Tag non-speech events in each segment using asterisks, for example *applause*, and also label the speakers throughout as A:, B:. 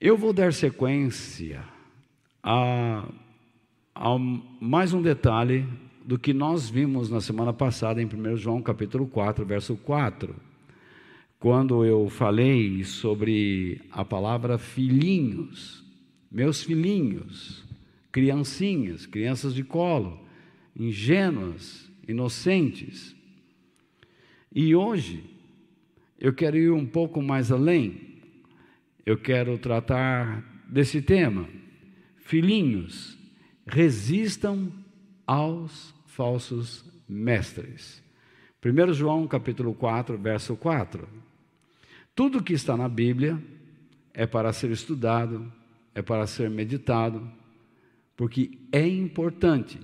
A: Eu vou dar sequência a, a, mais um detalhe do que nós vimos na semana passada em 1 João capítulo 4, verso 4, quando eu falei sobre a palavra filhinhos, meus filhinhos, criancinhas, crianças de colo, ingênuas, inocentes. E hoje eu quero ir um pouco mais além. Eu quero tratar desse tema. Filhinhos, resistam aos falsos mestres. 1 João capítulo 4, verso 4. Tudo que está na Bíblia é para ser estudado, é para ser meditado, porque é importante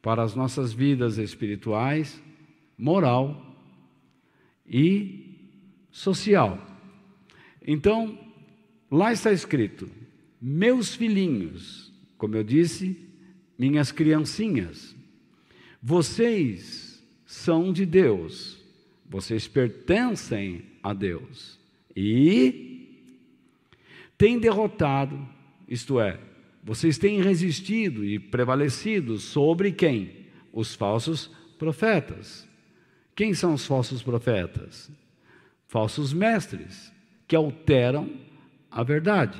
A: para as nossas vidas espirituais, moral e social. Então, lá está escrito: meus filhinhos, como eu disse, minhas criancinhas, vocês são de Deus, vocês pertencem a Deus e têm derrotado, isto é, vocês têm resistido e prevalecido sobre quem? Os falsos profetas. Quem são os falsos profetas? Falsos mestres que alteram a verdade.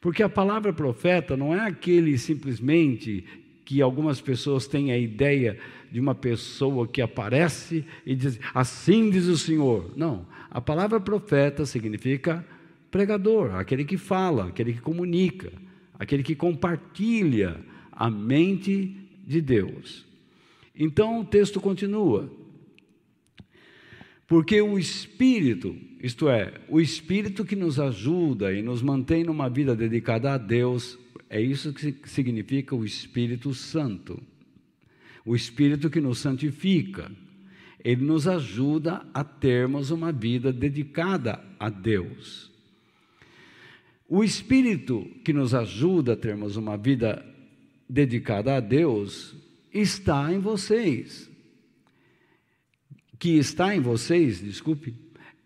A: Porque a palavra profeta não é aquele simplesmente que algumas pessoas têm a ideia de uma pessoa que aparece e diz, assim diz o Senhor. Não, a palavra profeta significa pregador, aquele que fala, aquele que comunica, aquele que compartilha a mente de Deus. Então o texto continua. Porque o Espírito, isto é, o Espírito que nos ajuda e nos mantém numa vida dedicada a Deus, é isso que significa o Espírito Santo. O Espírito que nos santifica. Ele nos ajuda a termos uma vida dedicada a Deus. O Espírito que nos ajuda a termos uma vida dedicada a Deus está em vocês que está em vocês, desculpe,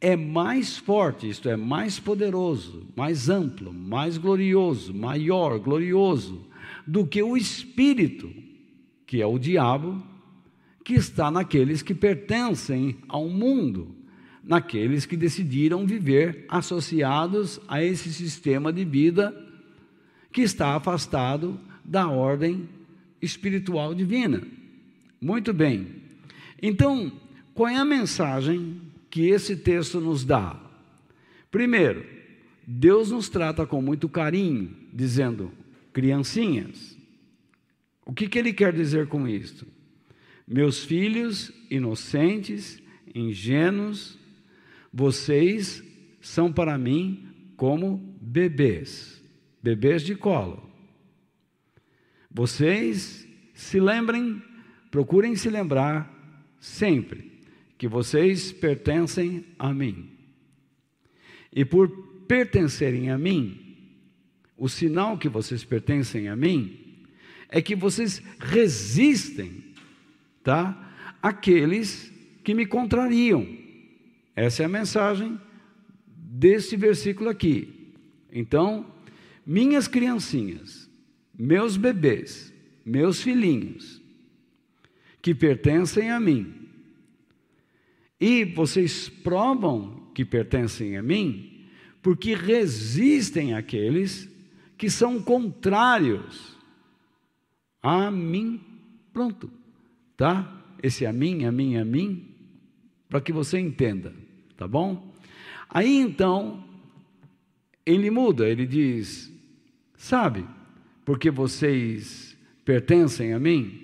A: é mais forte, isto é, mais poderoso, mais amplo, mais glorioso, maior, glorioso, do que o espírito, que é o diabo, que está naqueles que pertencem ao mundo, naqueles que decidiram viver associados a esse sistema de vida que está afastado da ordem espiritual divina. Muito bem. Então, qual é a mensagem que esse texto nos dá? Primeiro, Deus nos trata com muito carinho, dizendo, criancinhas. O que, que ele quer dizer com isto? Meus filhos inocentes, ingênuos, vocês são para mim como bebês, bebês de colo. Vocês se lembrem, procurem se lembrar sempre que vocês pertencem a mim. E por pertencerem a mim, o sinal que vocês pertencem a mim é que vocês resistem, tá? Aqueles que me contrariam. Essa é a mensagem desse versículo aqui. Então, minhas criancinhas, meus bebês, meus filhinhos, que pertencem a mim, e vocês provam que pertencem a mim, porque resistem àqueles que são contrários a mim. Pronto, tá? Esse a mim, a mim, a mim, para que você entenda, tá bom? Aí então, ele muda, ele diz: sabe, porque vocês pertencem a mim,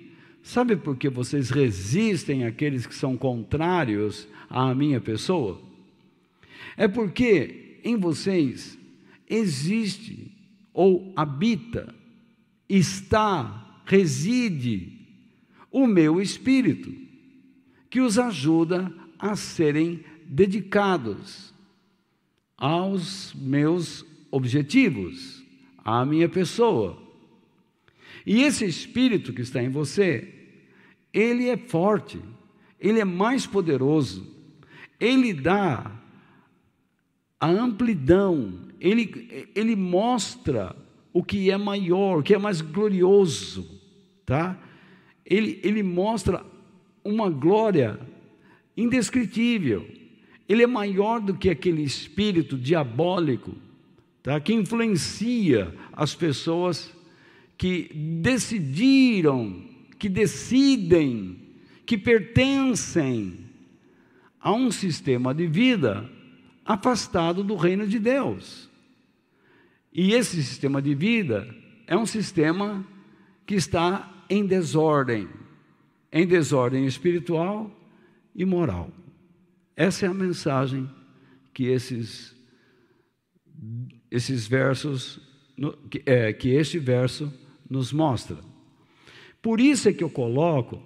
A: Sabe por que vocês resistem àqueles que são contrários à minha pessoa? É porque em vocês existe ou habita, está, reside o meu espírito, que os ajuda a serem dedicados aos meus objetivos, à minha pessoa. E esse espírito que está em você, ele é forte, ele é mais poderoso, ele dá a amplidão, ele, ele mostra o que é maior, o que é mais glorioso, tá? Ele, ele mostra uma glória indescritível. Ele é maior do que aquele espírito diabólico, tá? Que influencia as pessoas que decidiram, que decidem, que pertencem a um sistema de vida afastado do reino de Deus. E esse sistema de vida é um sistema que está em desordem, em desordem espiritual e moral. Essa é a mensagem que esses, esses versos, que, é, que este verso nos mostra. Por isso é que eu coloco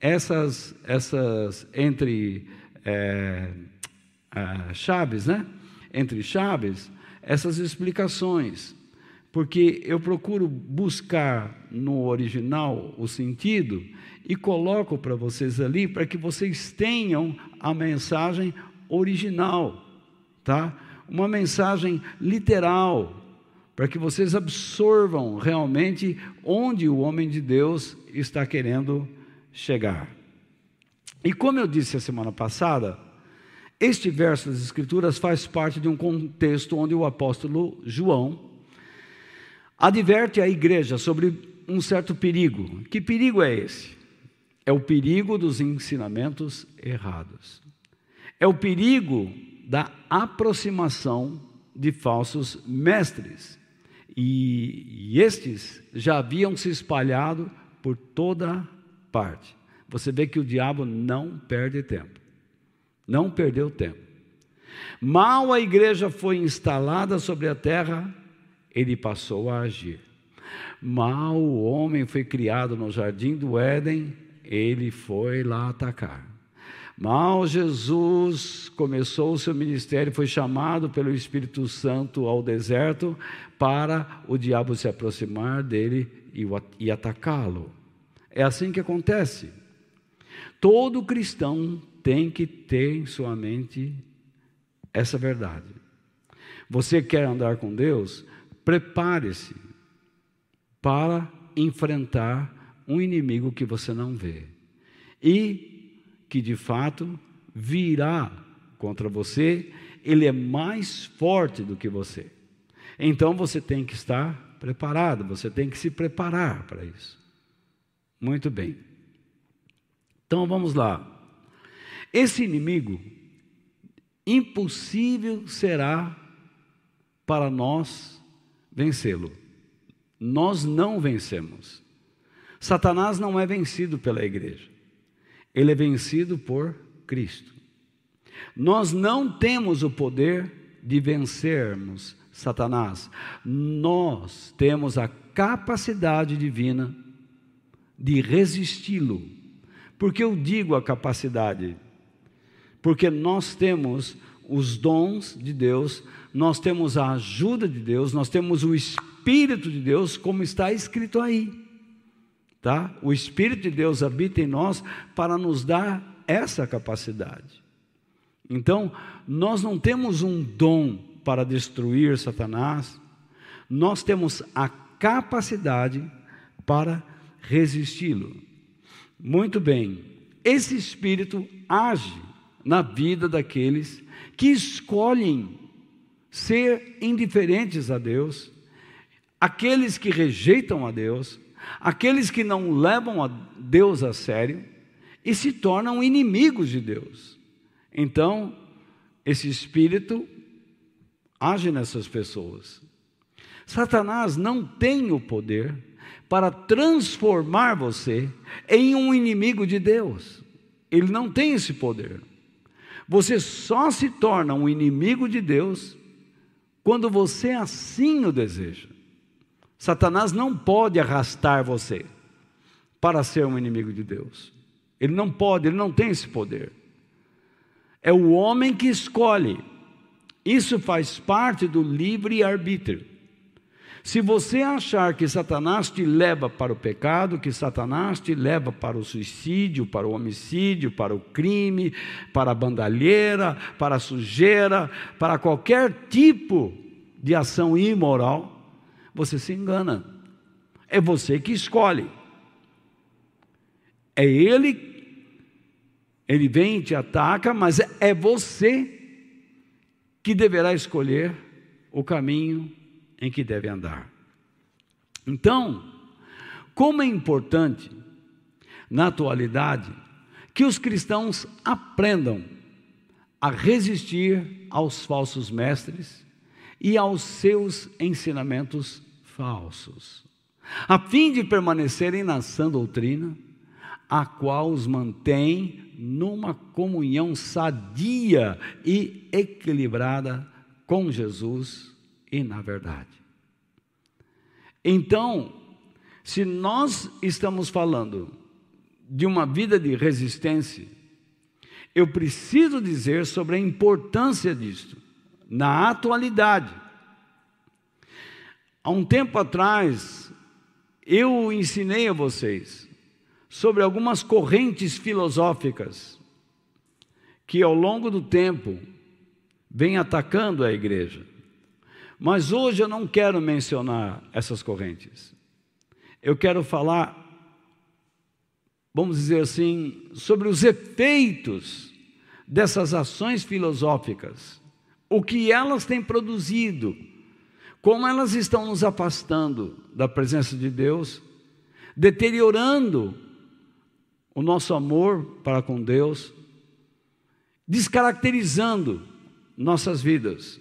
A: essas, essas entre é, chaves, né? Entre chaves, essas explicações, porque eu procuro buscar no original o sentido e coloco para vocês ali para que vocês tenham a mensagem original, tá? Uma mensagem literal, para que vocês absorvam realmente onde o homem de Deus está querendo chegar. E como eu disse a semana passada, este verso das Escrituras faz parte de um contexto onde o apóstolo João adverte a igreja sobre um certo perigo. Que perigo é esse? É o perigo dos ensinamentos errados. É o perigo da aproximação de falsos mestres. E, e estes já haviam se espalhado por toda parte. Você vê que o diabo não perde tempo. Não perdeu tempo. Mal a igreja foi instalada sobre a terra, ele passou a agir. Mal o homem foi criado no jardim do Éden, ele foi lá atacar. Mal Jesus começou o seu ministério, foi chamado pelo Espírito Santo ao deserto para o diabo se aproximar dele e, atacá-lo. É assim que acontece. Todo cristão tem que ter em sua mente essa verdade. Você quer andar com Deus? Prepare-se para enfrentar um inimigo que você não vê e que de fato virá contra você, ele é mais forte do que você. Então você tem que estar preparado, você tem que se preparar para isso. Muito bem. Então vamos lá. Esse inimigo, impossível será para nós vencê-lo. Nós não vencemos. Satanás não é vencido pela igreja, ele é vencido por Cristo. Nós não temos o poder de vencermos Satanás, nós temos a capacidade divina de resisti-lo. Por que eu digo a capacidade? porque nós temos os dons de Deus, nós temos a ajuda de Deus, nós temos o Espírito de Deus, como está escrito aí. Tá? O Espírito de Deus habita em nós para nos dar essa capacidade. Então, nós não temos um dom para destruir Satanás, nós temos a capacidade para resisti-lo. Muito bem, esse Espírito age na vida daqueles que escolhem ser indiferentes a Deus, aqueles que rejeitam a Deus, aqueles que não levam a Deus a sério e se tornam inimigos de Deus. Então, esse espírito age nessas pessoas. Satanás não tem o poder para transformar você em um inimigo de Deus. Ele não tem esse poder. Você só se torna um inimigo de Deus quando você assim o deseja. Satanás não pode arrastar você para ser um inimigo de Deus. Ele não pode, ele não tem esse poder. É o homem que escolhe. Isso faz parte do livre-arbítrio. Se você achar que Satanás te leva para o pecado, que Satanás te leva para o suicídio, para o homicídio, para o crime, para a bandalheira, para a sujeira, para qualquer tipo de ação imoral, você se engana. É você que escolhe. É ele, ele vem e te ataca, mas é você que deverá escolher o caminho em que deve andar. Então, como é importante, na atualidade, que os cristãos aprendam a resistir aos falsos mestres e aos seus ensinamentos falsos, a fim de permanecerem na sã doutrina, a qual os mantém numa comunhão sadia e equilibrada com Jesus e na verdade. Então, se nós estamos falando de uma vida de resistência, eu preciso dizer sobre a importância disto na atualidade. Há um tempo atrás, eu ensinei a vocês sobre algumas correntes filosóficas que ao longo do tempo vêm atacando a igreja. Mas hoje eu não quero mencionar essas correntes. Eu quero falar, vamos dizer assim, sobre os efeitos dessas ações filosóficas, o que elas têm produzido, como elas estão nos afastando da presença de Deus, deteriorando o nosso amor para com Deus, descaracterizando nossas vidas.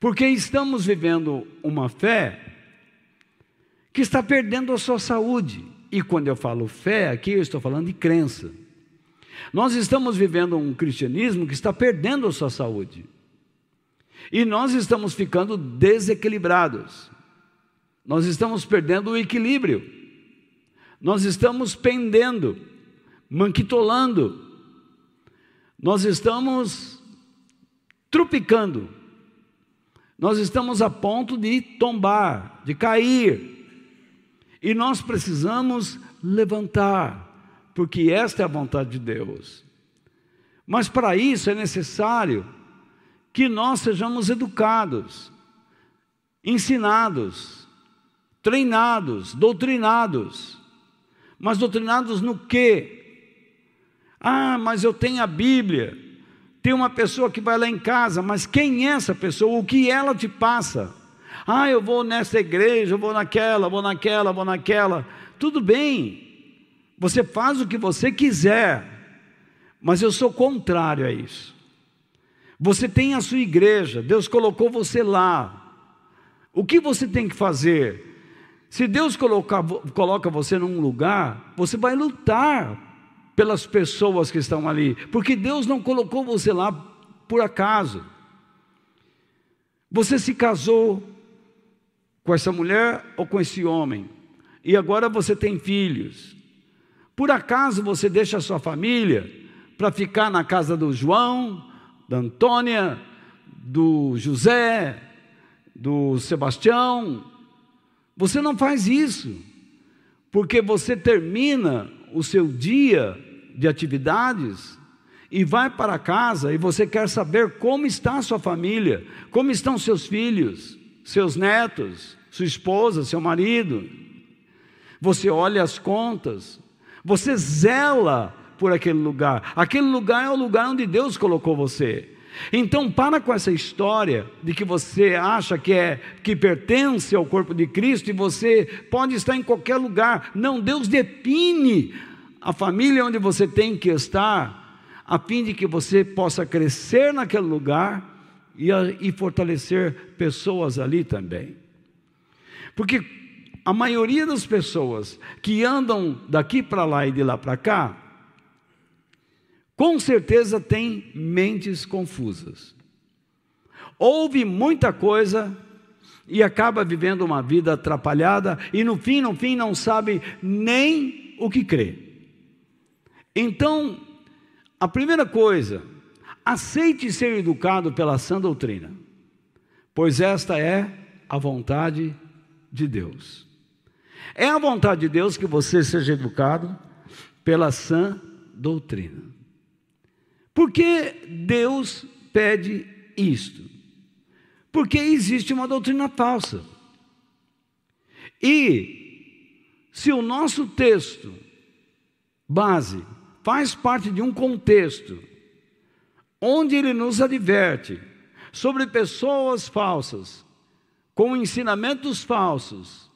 A: Porque estamos vivendo uma fé que está perdendo a sua saúde. E quando eu falo fé, aqui eu estou falando de crença. Nós estamos vivendo um cristianismo que está perdendo a sua saúde. E nós estamos ficando desequilibrados. Nós estamos perdendo o equilíbrio nós estamos pendendo, manquitolando, nós estamos trupicando, nós estamos a ponto de tombar, de cair, e nós precisamos levantar, porque esta é a vontade de Deus. Mas para isso é necessário que nós sejamos educados, ensinados, treinados, doutrinados. Mas doutrinados no quê? Ah, mas eu tenho a Bíblia. Tem uma pessoa que vai lá em casa, mas quem é essa pessoa? O que ela te passa? Ah, eu vou nessa igreja, eu vou naquela, vou naquela, vou naquela. Tudo bem. Você faz o que você quiser. Mas eu sou contrário a isso. Você tem a sua igreja, Deus colocou você lá. O que você tem que fazer? Se Deus coloca, coloca você num lugar, você vai lutar pelas pessoas que estão ali, porque Deus não colocou você lá por acaso. Você se casou com essa mulher ou com esse homem, e agora você tem filhos. Por acaso você deixa a sua família para ficar na casa do João, da Antônia, do José, do Sebastião, você não faz isso, porque você termina o seu dia de atividades e vai para casa e você quer saber como está a sua família, como estão seus filhos, seus netos, sua esposa, seu marido. Você olha as contas, você zela por aquele lugar. Aquele lugar é o lugar onde Deus colocou você. Então para com essa história de que você acha que é que pertence ao corpo de Cristo e você pode estar em qualquer lugar. Não, Deus define a família onde você tem que estar, a fim de que você possa crescer naquele lugar e, e fortalecer pessoas ali também. Porque a maioria das pessoas que andam daqui para lá e de lá para cá, com certeza tem mentes confusas. Ouve muita coisa e acaba vivendo uma vida atrapalhada e no fim, no fim não sabe nem o que crê. Então, a primeira coisa, aceite ser educado pela sã doutrina, pois esta é a vontade de Deus. É a vontade de Deus que você seja educado pela sã doutrina. Por que Deus pede isto? Porque existe uma doutrina falsa. E se o nosso texto base faz parte de um contexto onde ele nos adverte sobre pessoas falsas, com ensinamentos falsos,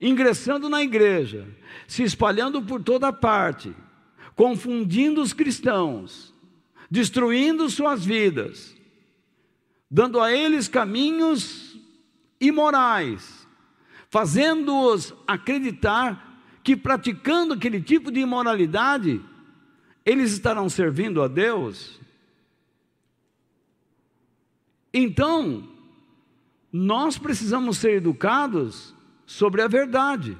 A: ingressando na igreja, se espalhando por toda parte, confundindo os cristãos, destruindo suas vidas, dando a eles caminhos imorais, fazendo-os acreditar que praticando aquele tipo de imoralidade, eles estarão servindo a Deus. Então, nós precisamos ser educados sobre a verdade,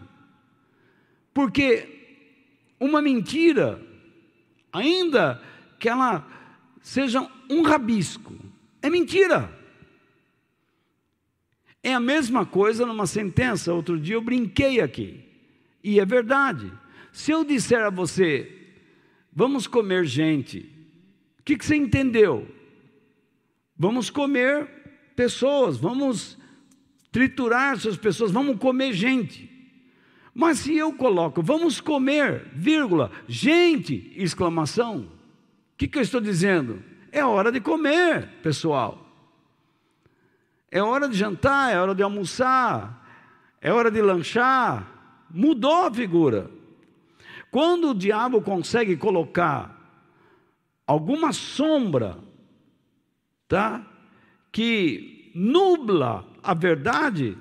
A: porque uma mentira, ainda que ela seja um rabisco, é mentira. É a mesma coisa numa sentença. Outro dia eu brinquei aqui. E é verdade. Se eu disser a você, vamos comer gente, o que, que você entendeu? Vamos comer pessoas, vamos triturar essas pessoas, vamos comer gente. Mas se eu coloco, vamos comer, vírgula, gente, exclamação, o que, que eu estou dizendo? É hora de comer, pessoal. É hora de jantar, é hora de almoçar, é hora de lanchar, mudou a figura. Quando o diabo consegue colocar alguma sombra, tá? Que nubla a verdade,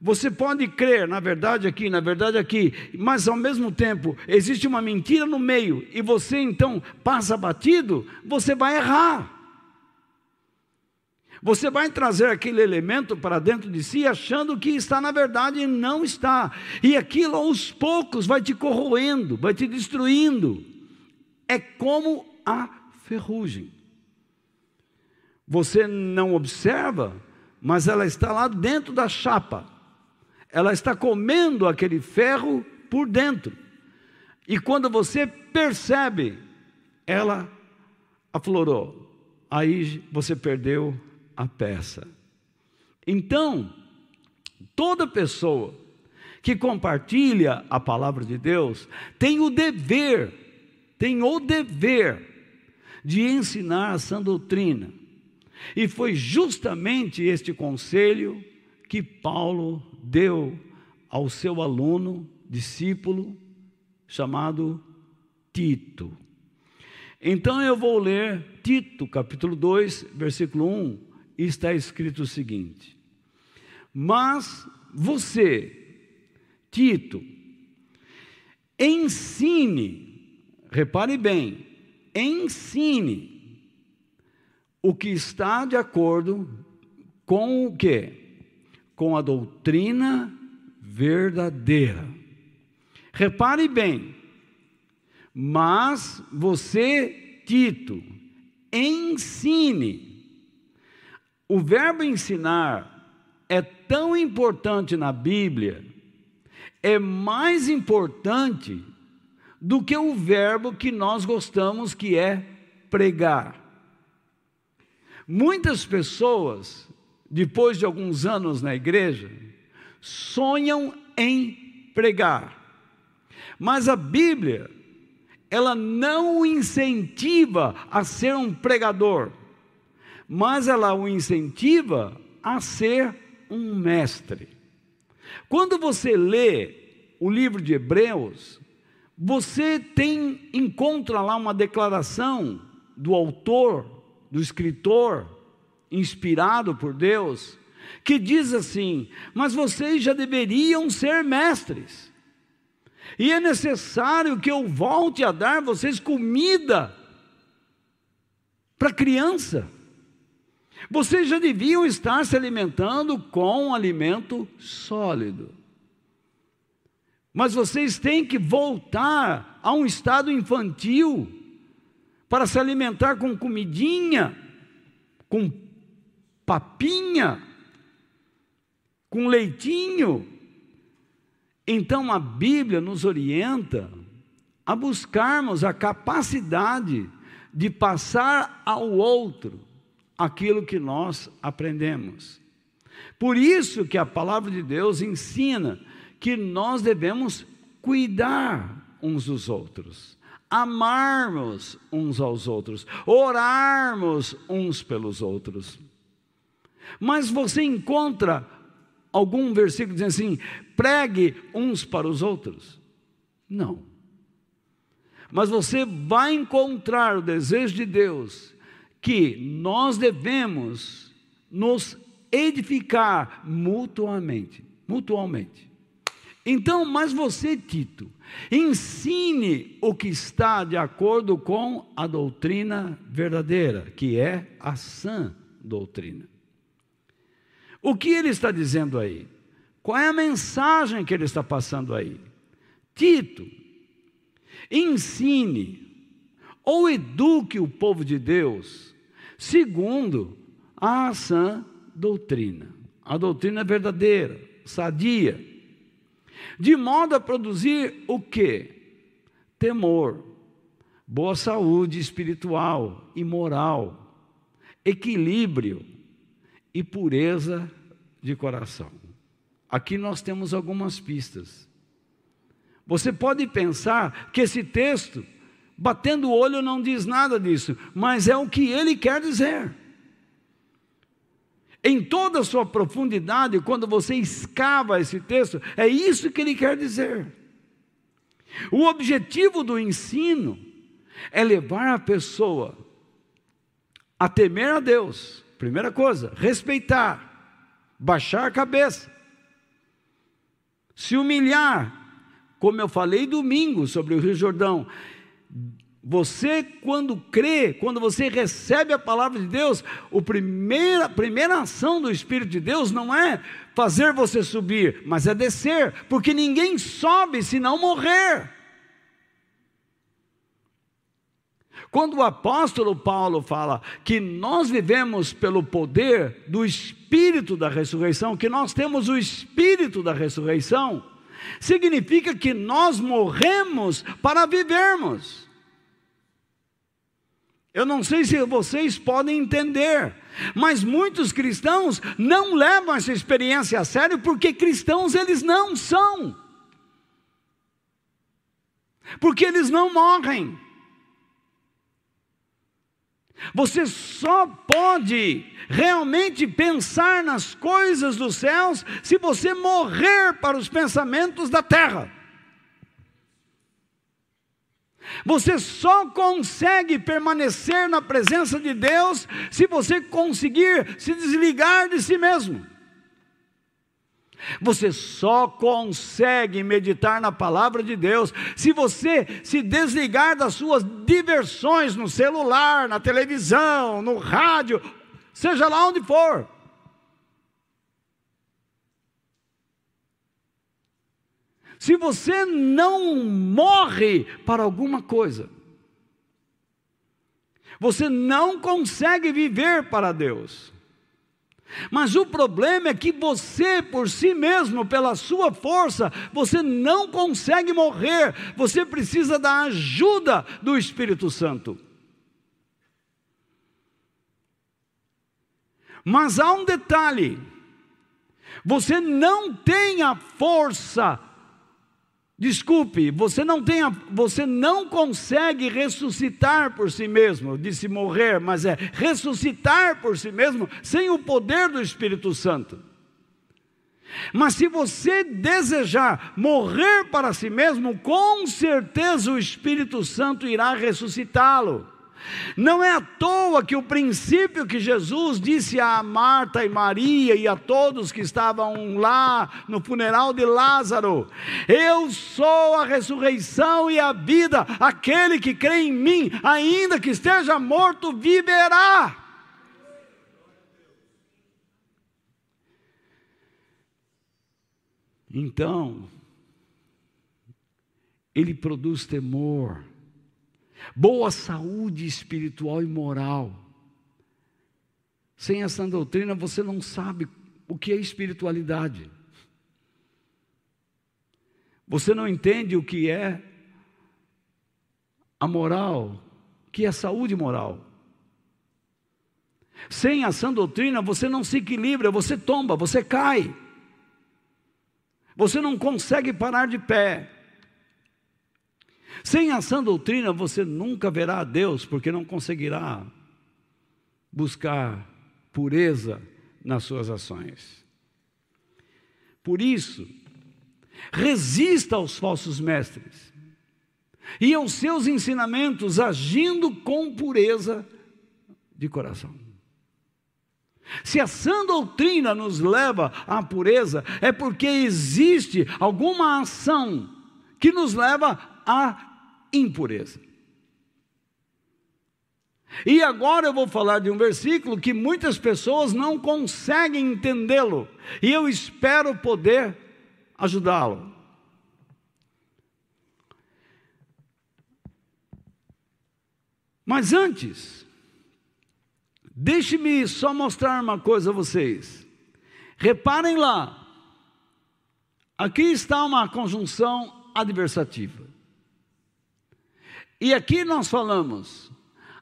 A: você pode crer na verdade aqui, na verdade aqui, mas ao mesmo tempo existe uma mentira no meio e você então passa batido, você vai errar. Você vai trazer aquele elemento para dentro de si achando que está na verdade e não está. E aquilo aos poucos vai te corroendo, vai te destruindo. É como a ferrugem. Você não observa, mas ela está lá dentro da chapa. Ela está comendo aquele ferro por dentro. E quando você percebe, ela aflorou. Aí você perdeu a peça. Então, toda pessoa que compartilha a palavra de Deus tem o dever, tem o dever de ensinar a sã doutrina. E foi justamente este conselho que Paulo deu ao seu aluno, discípulo, chamado Tito. Então eu vou ler Tito, capítulo 2, versículo 1 está escrito o seguinte: Mas você, Tito, ensine, repare bem, ensine o que está de acordo com o que? Com a doutrina verdadeira. Repare bem, mas você, Tito, ensine o verbo ensinar é tão importante na Bíblia, é mais importante do que o verbo que nós gostamos, que é pregar. Muitas pessoas, depois de alguns anos na igreja, sonham em pregar. Mas a Bíblia, ela não o incentiva a ser um pregador mas ela o incentiva a ser um mestre. Quando você lê o livro de Hebreus, você tem encontra lá uma declaração do autor, do escritor, inspirado por Deus, que diz assim: "Mas vocês já deveriam ser mestres. E é necessário que eu volte a dar vocês comida para criança. Vocês já deviam estar se alimentando com alimento sólido. Mas vocês têm que voltar a um estado infantil para se alimentar com comidinha, com papinha, com leitinho. Então a Bíblia nos orienta a buscarmos a capacidade de passar ao outro aquilo que nós aprendemos. Por isso que a palavra de Deus ensina que nós devemos cuidar uns dos outros, amarmos uns aos outros, orarmos uns pelos outros. Mas você encontra algum versículo dizendo assim: pregue uns para os outros? Não. Mas você vai encontrar o desejo de Deus que nós devemos nos edificar mutuamente, mutualmente. Então, mas você, Tito, ensine o que está de acordo com a doutrina verdadeira, que é a sã doutrina. O que ele está dizendo aí? Qual é a mensagem que ele está passando aí? Tito, ensine ou eduque o povo de Deus segundo a sã doutrina. A doutrina verdadeira, sadia, de modo a produzir o que? Temor, boa saúde espiritual e moral, equilíbrio e pureza de coração. Aqui nós temos algumas pistas. Você pode pensar que esse texto, batendo o olho, não diz nada disso, mas é o que ele quer dizer. Em toda a sua profundidade, quando você escava esse texto, é isso que ele quer dizer. O objetivo do ensino é levar a pessoa a temer a Deus, primeira coisa, respeitar, baixar a cabeça, se humilhar, como eu falei domingo sobre o Rio Jordão, você, quando crê, quando você recebe a palavra de Deus, a primeira, primeira ação do Espírito de Deus não é fazer você subir, mas é descer, porque ninguém sobe se não morrer. Quando o apóstolo Paulo fala que nós vivemos pelo poder do Espírito da ressurreição, que nós temos o Espírito da ressurreição, significa que nós morremos para vivermos. Eu não sei se vocês podem entender, mas muitos cristãos não levam essa experiência a sério porque cristãos eles não são. Porque eles não morrem. Você só pode realmente pensar nas coisas dos céus se você morrer para os pensamentos da terra. Você só consegue permanecer na presença de Deus se você conseguir se desligar de si mesmo. Você só consegue meditar na palavra de Deus se você se desligar das suas diversões no celular, na televisão, no rádio, seja lá onde for. Se você não morre para alguma coisa, você não consegue viver para Deus. Mas o problema é que você, por si mesmo, pela sua força, você não consegue morrer, você precisa da ajuda do Espírito Santo. Mas há um detalhe: você não tem a força Desculpe, você não tem, a, você não consegue ressuscitar por si mesmo, disse morrer, mas é ressuscitar por si mesmo sem o poder do Espírito Santo. Mas se você desejar morrer para si mesmo, com certeza o Espírito Santo irá ressuscitá-lo. Não é à toa que o princípio que Jesus disse a Marta e Maria e a todos que estavam lá no funeral de Lázaro: Eu sou a ressurreição e a vida, aquele que crê em mim, ainda que esteja morto, viverá. Então, ele produz temor boa saúde espiritual e moral. Sem essa doutrina você não sabe o que é espiritualidade. Você não entende o que é a moral, que é saúde moral. Sem a sã doutrina, você não se equilibra, você tomba, você cai. Você não consegue parar de pé. Sem a sã doutrina, você nunca verá a Deus, porque não conseguirá buscar pureza nas suas ações. Por isso, resista aos falsos mestres e aos seus ensinamentos, agindo com pureza de coração. Se a sã doutrina nos leva à pureza, é porque existe alguma ação que nos leva à impureza. E agora eu vou falar de um versículo que muitas pessoas não conseguem entendê-lo, e eu espero poder ajudá-lo. Mas antes, deixe-me só mostrar uma coisa a vocês. Reparem lá, aqui está uma conjunção adversativa. E aqui nós falamos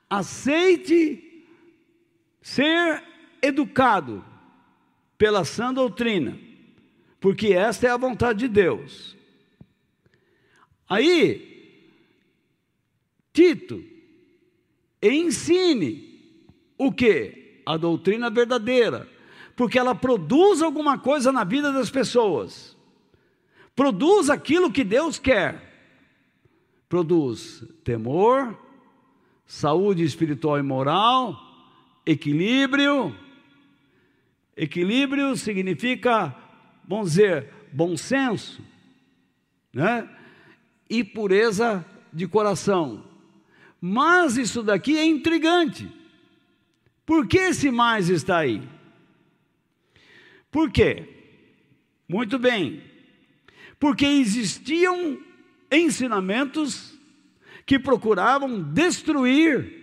A: aceite ser educado pela sã doutrina, porque esta é a vontade de Deus. Aí, Tito, ensine o que? A doutrina verdadeira, porque ela produz alguma coisa na vida das pessoas, produz aquilo que Deus quer, produz temor, saúde espiritual e moral, equilíbrio. Equilíbrio significa, vamos dizer, bom senso, né? E pureza de coração. Mas isso daqui é intrigante. Por que esse mais está aí? Por quê? Muito bem. Porque existiam ensinamentos que procuravam destruir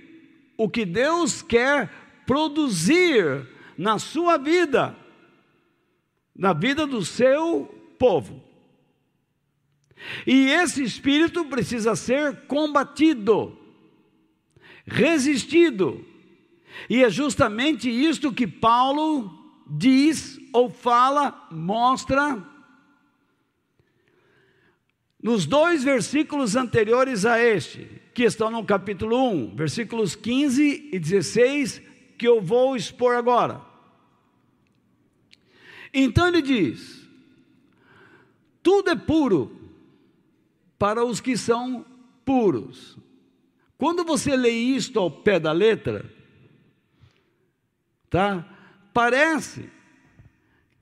A: o que Deus quer produzir na sua vida, na vida do seu povo. E esse espírito precisa ser combatido, resistido. E é justamente isto que Paulo diz ou fala, mostra nos dois versículos anteriores a este, que estão no capítulo 1, versículos 15 e 16, que eu vou expor agora. Então ele diz: tudo é puro para os que são puros. Quando você lê isto ao pé da letra, tá? Parece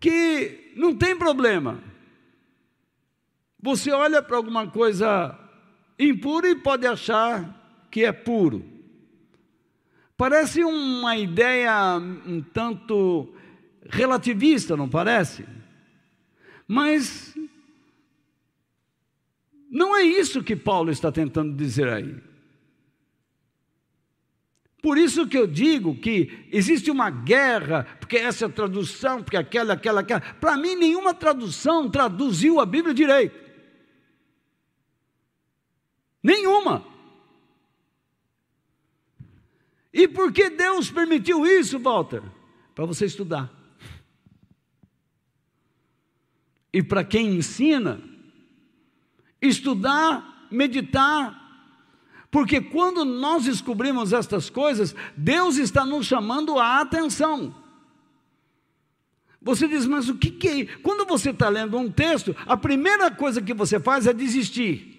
A: que não tem problema. Você olha para alguma coisa impura e pode achar que é puro. Parece uma ideia um tanto relativista, não parece? Mas não é isso que Paulo está tentando dizer aí. Por isso que eu digo que existe uma guerra, porque essa é a tradução, porque aquela, aquela, aquela. Para mim, nenhuma tradução traduziu a Bíblia direito. Nenhuma. E por que Deus permitiu isso, Walter? Para você estudar. E para quem ensina, estudar, meditar, porque quando nós descobrimos estas coisas, Deus está nos chamando a atenção. Você diz, mas o que, que é? Quando você está lendo um texto, a primeira coisa que você faz é desistir.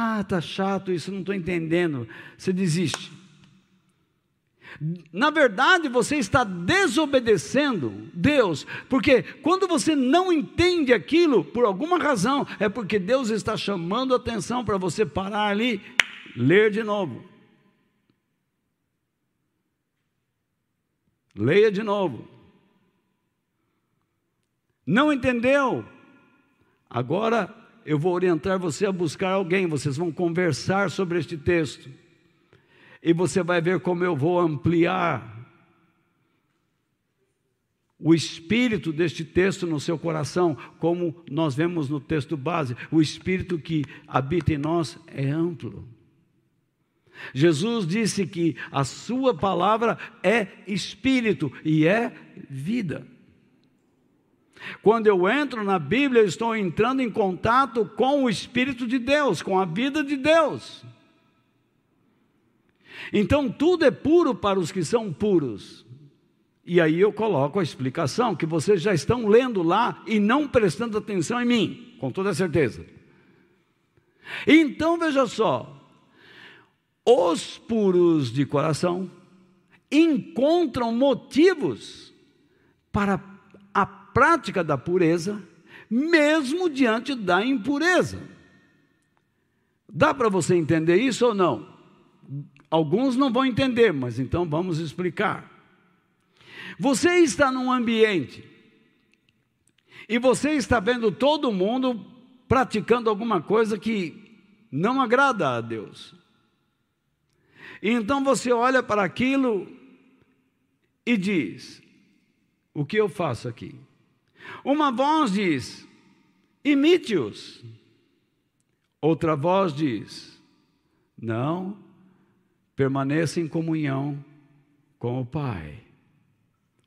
A: Ah, tá chato isso, não estou entendendo. Você desiste. Na verdade, você está desobedecendo Deus, porque quando você não entende aquilo, por alguma razão, é porque Deus está chamando a atenção para você parar ali, ler de novo. Leia de novo. Não entendeu? Agora eu vou orientar você a buscar alguém, vocês vão conversar sobre este texto. E você vai ver como eu vou ampliar o espírito deste texto no seu coração, como nós vemos no texto base, o espírito que habita em nós é amplo. Jesus disse que a sua palavra é espírito e é vida. Quando eu entro na Bíblia, eu estou entrando em contato com o Espírito de Deus, com a vida de Deus. Então tudo é puro para os que são puros. E aí eu coloco a explicação que vocês já estão lendo lá e não prestando atenção em mim, com toda certeza. Então veja só, os puros de coração encontram motivos para prática da pureza, mesmo diante da impureza. Dá para você entender isso ou não? Alguns não vão entender, mas então vamos explicar. Você está num ambiente e você está vendo todo mundo praticando alguma coisa que não agrada a Deus. E então você olha para aquilo e diz: O que eu faço aqui? Uma voz diz: Imite-os. Outra voz diz: Não, permaneça em comunhão com o Pai.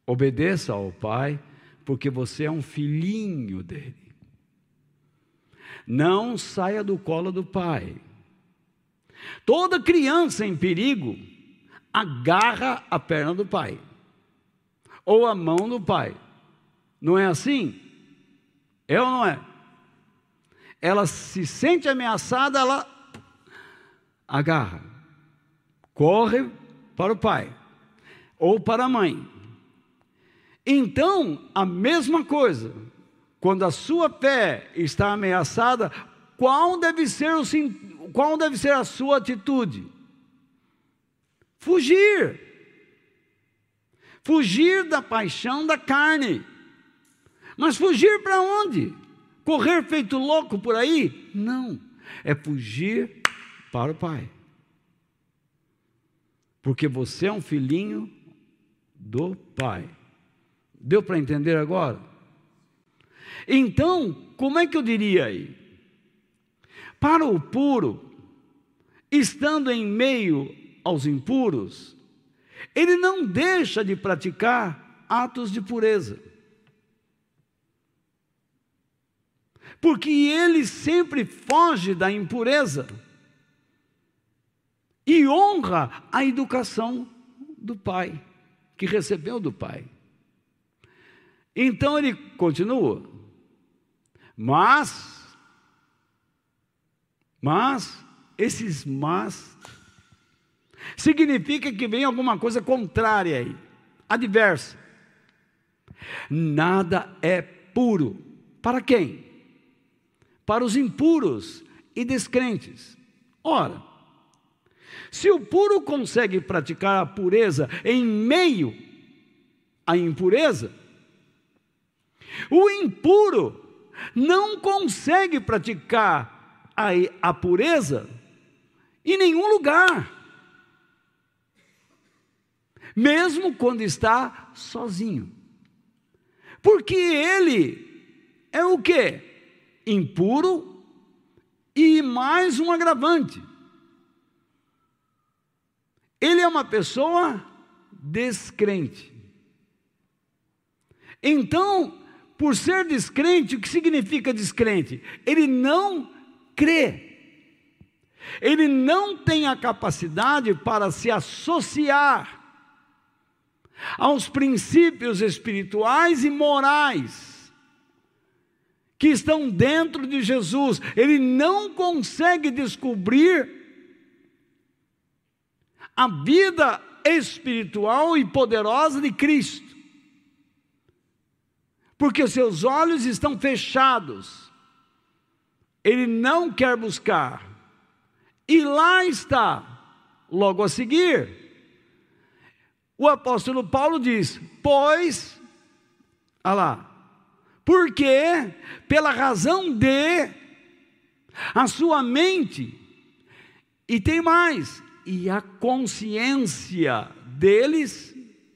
A: Obedeça ao Pai, porque você é um filhinho dele. Não saia do colo do Pai. Toda criança em perigo agarra a perna do pai ou a mão do pai. Não é assim? É ou não é? Ela se sente ameaçada, ela agarra, corre para o pai ou para a mãe. Então, a mesma coisa, quando a sua fé está ameaçada, qual deve ser o, qual deve ser a sua atitude? Fugir. Fugir da paixão da carne. Mas fugir para onde? Correr feito louco por aí? Não. É fugir para o Pai. Porque você é um filhinho do Pai. Deu para entender agora? Então, como é que eu diria aí? Para o puro, estando em meio aos impuros, ele não deixa de praticar atos de pureza. Porque ele sempre foge da impureza e honra a educação do pai, que recebeu do pai. Então ele continua, mas mas, esses mas, significa que vem alguma coisa contrária aí, adversa. Nada é puro. Para quem? Para os impuros e descrentes. Ora, se o puro consegue praticar a pureza em meio à impureza, o impuro não consegue praticar a, a pureza em nenhum lugar. Mesmo quando está sozinho. Porque ele é o que? Impuro e mais um agravante. Ele é uma pessoa descrente. Então, por ser descrente, o que significa descrente? Ele não crê. Ele não tem a capacidade para se associar aos princípios espirituais e morais que estão dentro de Jesus. Ele não consegue descobrir a vida espiritual e poderosa de Cristo. Porque seus olhos estão fechados ele não quer buscar. E lá está, logo a seguir, o apóstolo Paulo diz: Pois, olha lá, porque, pela razão de, a sua mente, e tem mais, e a consciência deles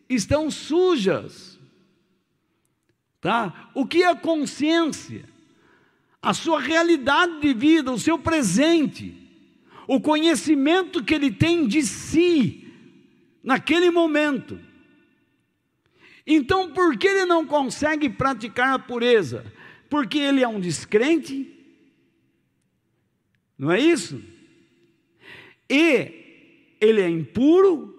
A: estão sujas. Tá? O que é consciência? A sua realidade de vida, o seu presente, o conhecimento que ele tem de si naquele momento. Então, por que ele não consegue praticar a pureza? Porque ele é um descrente? Não é isso? E ele é impuro,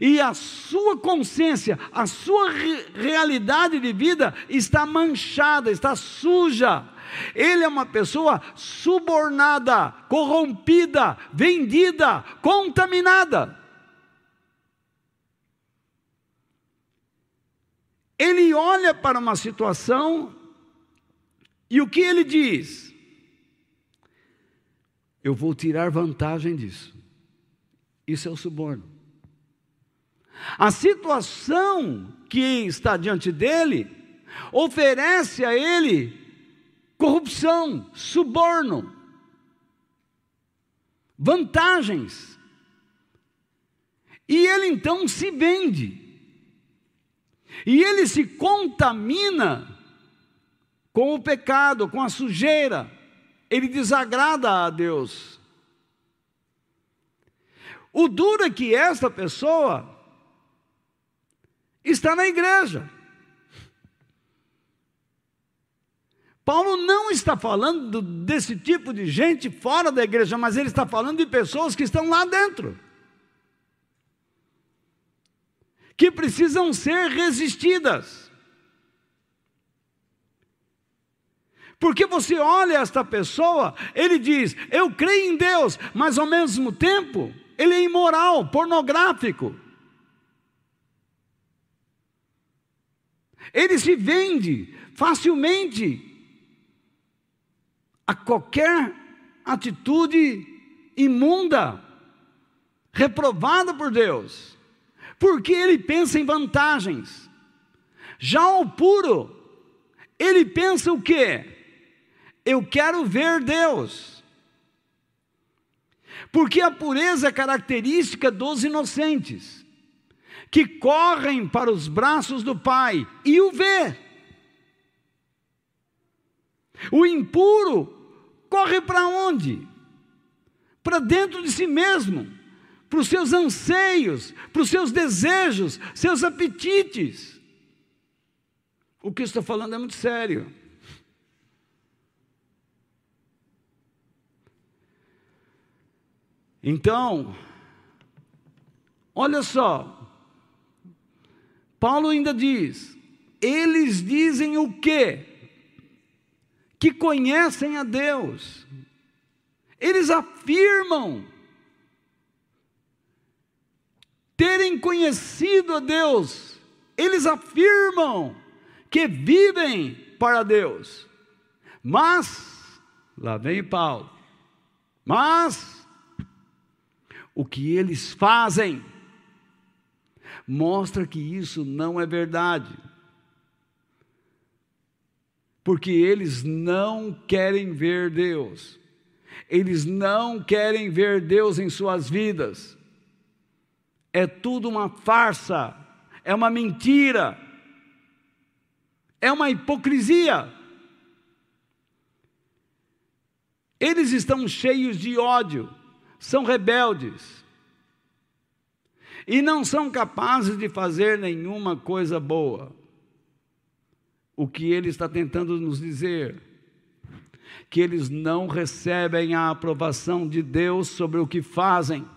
A: e a sua consciência, a sua re realidade de vida está manchada, está suja. Ele é uma pessoa subornada, corrompida, vendida, contaminada. Ele olha para uma situação e o que ele diz? Eu vou tirar vantagem disso. Isso é o suborno. A situação que está diante dele oferece a ele corrupção, suborno, vantagens. E ele então se vende. E ele se contamina com o pecado, com a sujeira. Ele desagrada a Deus. O duro é que esta pessoa está na igreja. Paulo não está falando desse tipo de gente fora da igreja, mas ele está falando de pessoas que estão lá dentro, que precisam ser resistidas. Porque você olha esta pessoa, ele diz: Eu creio em Deus, mas ao mesmo tempo, ele é imoral, pornográfico. Ele se vende facilmente a qualquer atitude imunda, reprovada por Deus, porque ele pensa em vantagens. Já o puro, ele pensa o quê? Eu quero ver Deus. Porque a pureza é característica dos inocentes que correm para os braços do Pai e o vê. O impuro corre para onde? Para dentro de si mesmo, para os seus anseios, para os seus desejos, seus apetites. O que estou falando é muito sério. Então, olha só, Paulo ainda diz: eles dizem o quê? Que conhecem a Deus. Eles afirmam terem conhecido a Deus. Eles afirmam que vivem para Deus. Mas, lá vem Paulo, mas o que eles fazem mostra que isso não é verdade. Porque eles não querem ver Deus, eles não querem ver Deus em suas vidas. É tudo uma farsa, é uma mentira, é uma hipocrisia. Eles estão cheios de ódio, são rebeldes, e não são capazes de fazer nenhuma coisa boa. O que ele está tentando nos dizer? Que eles não recebem a aprovação de Deus sobre o que fazem,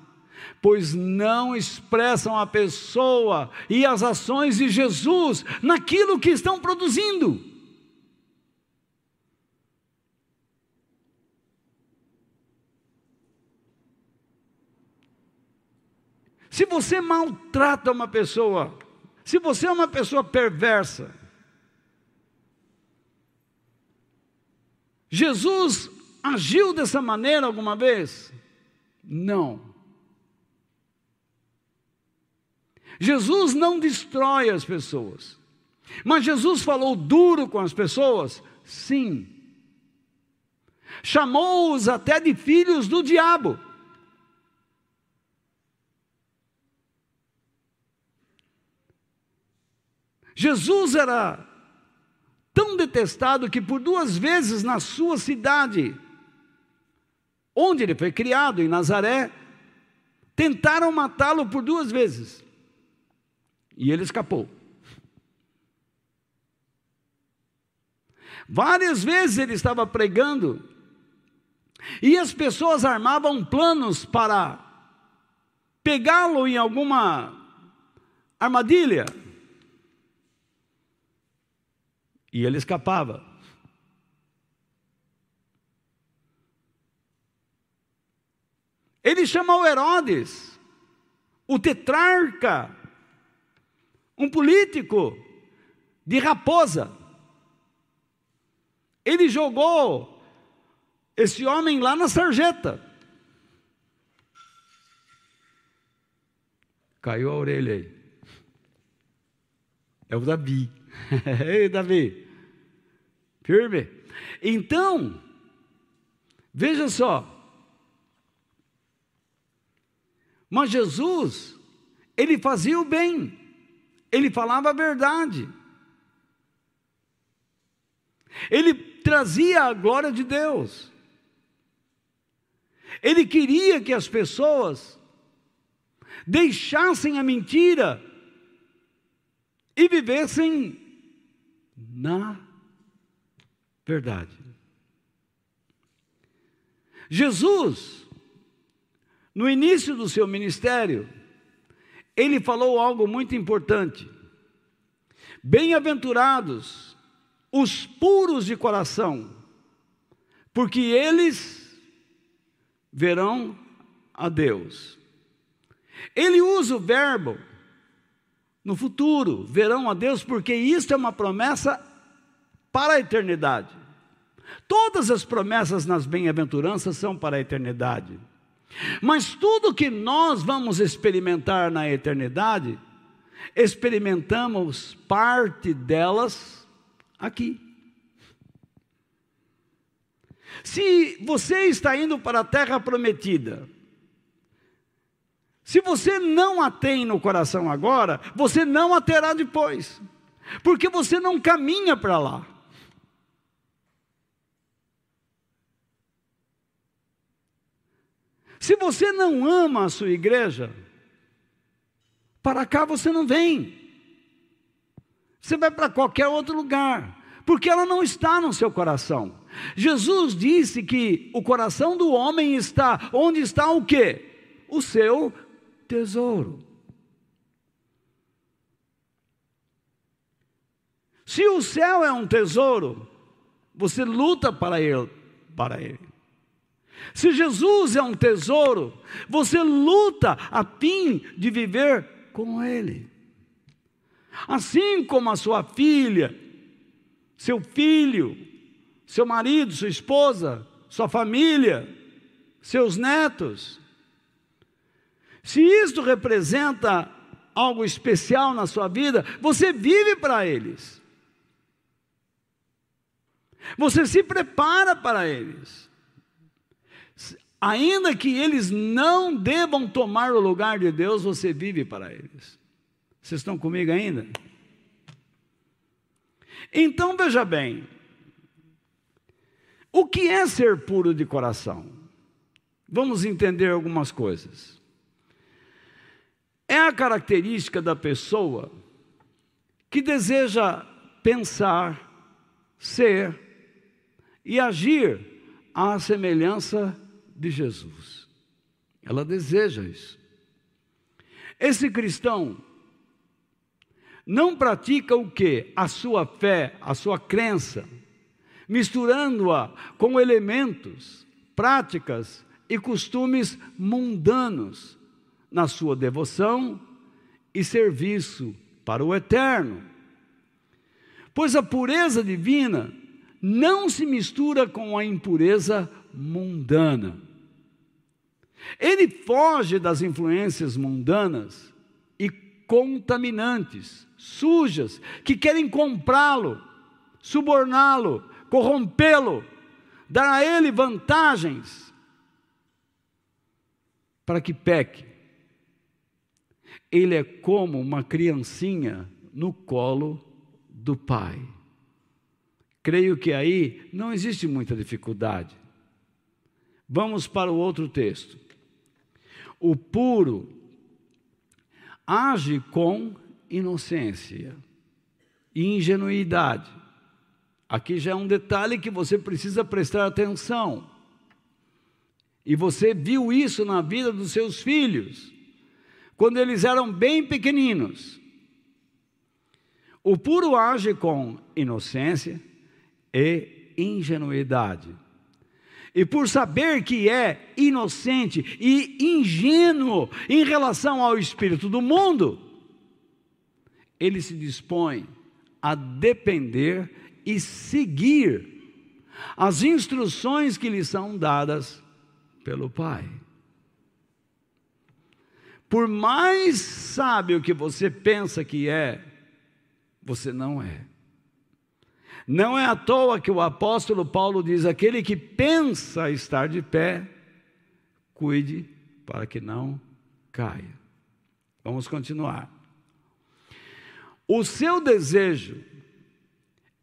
A: pois não expressam a pessoa e as ações de Jesus naquilo que estão produzindo. Se você maltrata uma pessoa, se você é uma pessoa perversa, Jesus agiu dessa maneira alguma vez? Não. Jesus não destrói as pessoas. Mas Jesus falou duro com as pessoas? Sim. Chamou-os até de filhos do diabo. Jesus era tão detestado que por duas vezes na sua cidade, onde ele foi criado, em Nazaré, tentaram matá-lo por duas vezes. E ele escapou. Várias vezes ele estava pregando, e as pessoas armavam planos para pegá-lo em alguma armadilha. E ele escapava. Ele chamou Herodes, o tetrarca, um político de raposa. Ele jogou esse homem lá na sarjeta. Caiu a orelha aí. É o Davi. *laughs* Ei, Davi. Firme. Então, veja só. Mas Jesus, ele fazia o bem, ele falava a verdade, ele trazia a glória de Deus, ele queria que as pessoas deixassem a mentira e vivessem na verdade. Jesus, no início do seu ministério, ele falou algo muito importante. Bem-aventurados os puros de coração, porque eles verão a Deus. Ele usa o verbo no futuro, verão a Deus, porque isso é uma promessa para a eternidade. Todas as promessas nas bem-aventuranças são para a eternidade. Mas tudo que nós vamos experimentar na eternidade, experimentamos parte delas aqui. Se você está indo para a terra prometida, se você não a tem no coração agora, você não a terá depois, porque você não caminha para lá. Se você não ama a sua igreja, para cá você não vem. Você vai para qualquer outro lugar, porque ela não está no seu coração. Jesus disse que o coração do homem está onde está o quê? O seu tesouro. Se o céu é um tesouro, você luta para ele, para ele. Se Jesus é um tesouro, você luta a fim de viver com Ele. Assim como a sua filha, seu filho, seu marido, sua esposa, sua família, seus netos. Se isto representa algo especial na sua vida, você vive para eles. Você se prepara para eles ainda que eles não devam tomar o lugar de Deus, você vive para eles. Vocês estão comigo ainda? Então veja bem, o que é ser puro de coração? Vamos entender algumas coisas. É a característica da pessoa que deseja pensar, ser e agir à semelhança de Jesus. Ela deseja isso. Esse cristão não pratica o que? A sua fé, a sua crença, misturando-a com elementos, práticas e costumes mundanos na sua devoção e serviço para o eterno. Pois a pureza divina não se mistura com a impureza mundana. Ele foge das influências mundanas e contaminantes, sujas, que querem comprá-lo, suborná-lo, corrompê-lo, dar a ele vantagens para que peque. Ele é como uma criancinha no colo do pai. creio que aí não existe muita dificuldade. Vamos para o outro texto. O puro age com inocência e ingenuidade. Aqui já é um detalhe que você precisa prestar atenção. E você viu isso na vida dos seus filhos, quando eles eram bem pequeninos. O puro age com inocência e ingenuidade. E por saber que é inocente e ingênuo em relação ao espírito do mundo, ele se dispõe a depender e seguir as instruções que lhe são dadas pelo Pai. Por mais sábio que você pensa que é, você não é. Não é à toa que o apóstolo Paulo diz: aquele que pensa estar de pé, cuide para que não caia. Vamos continuar. O seu desejo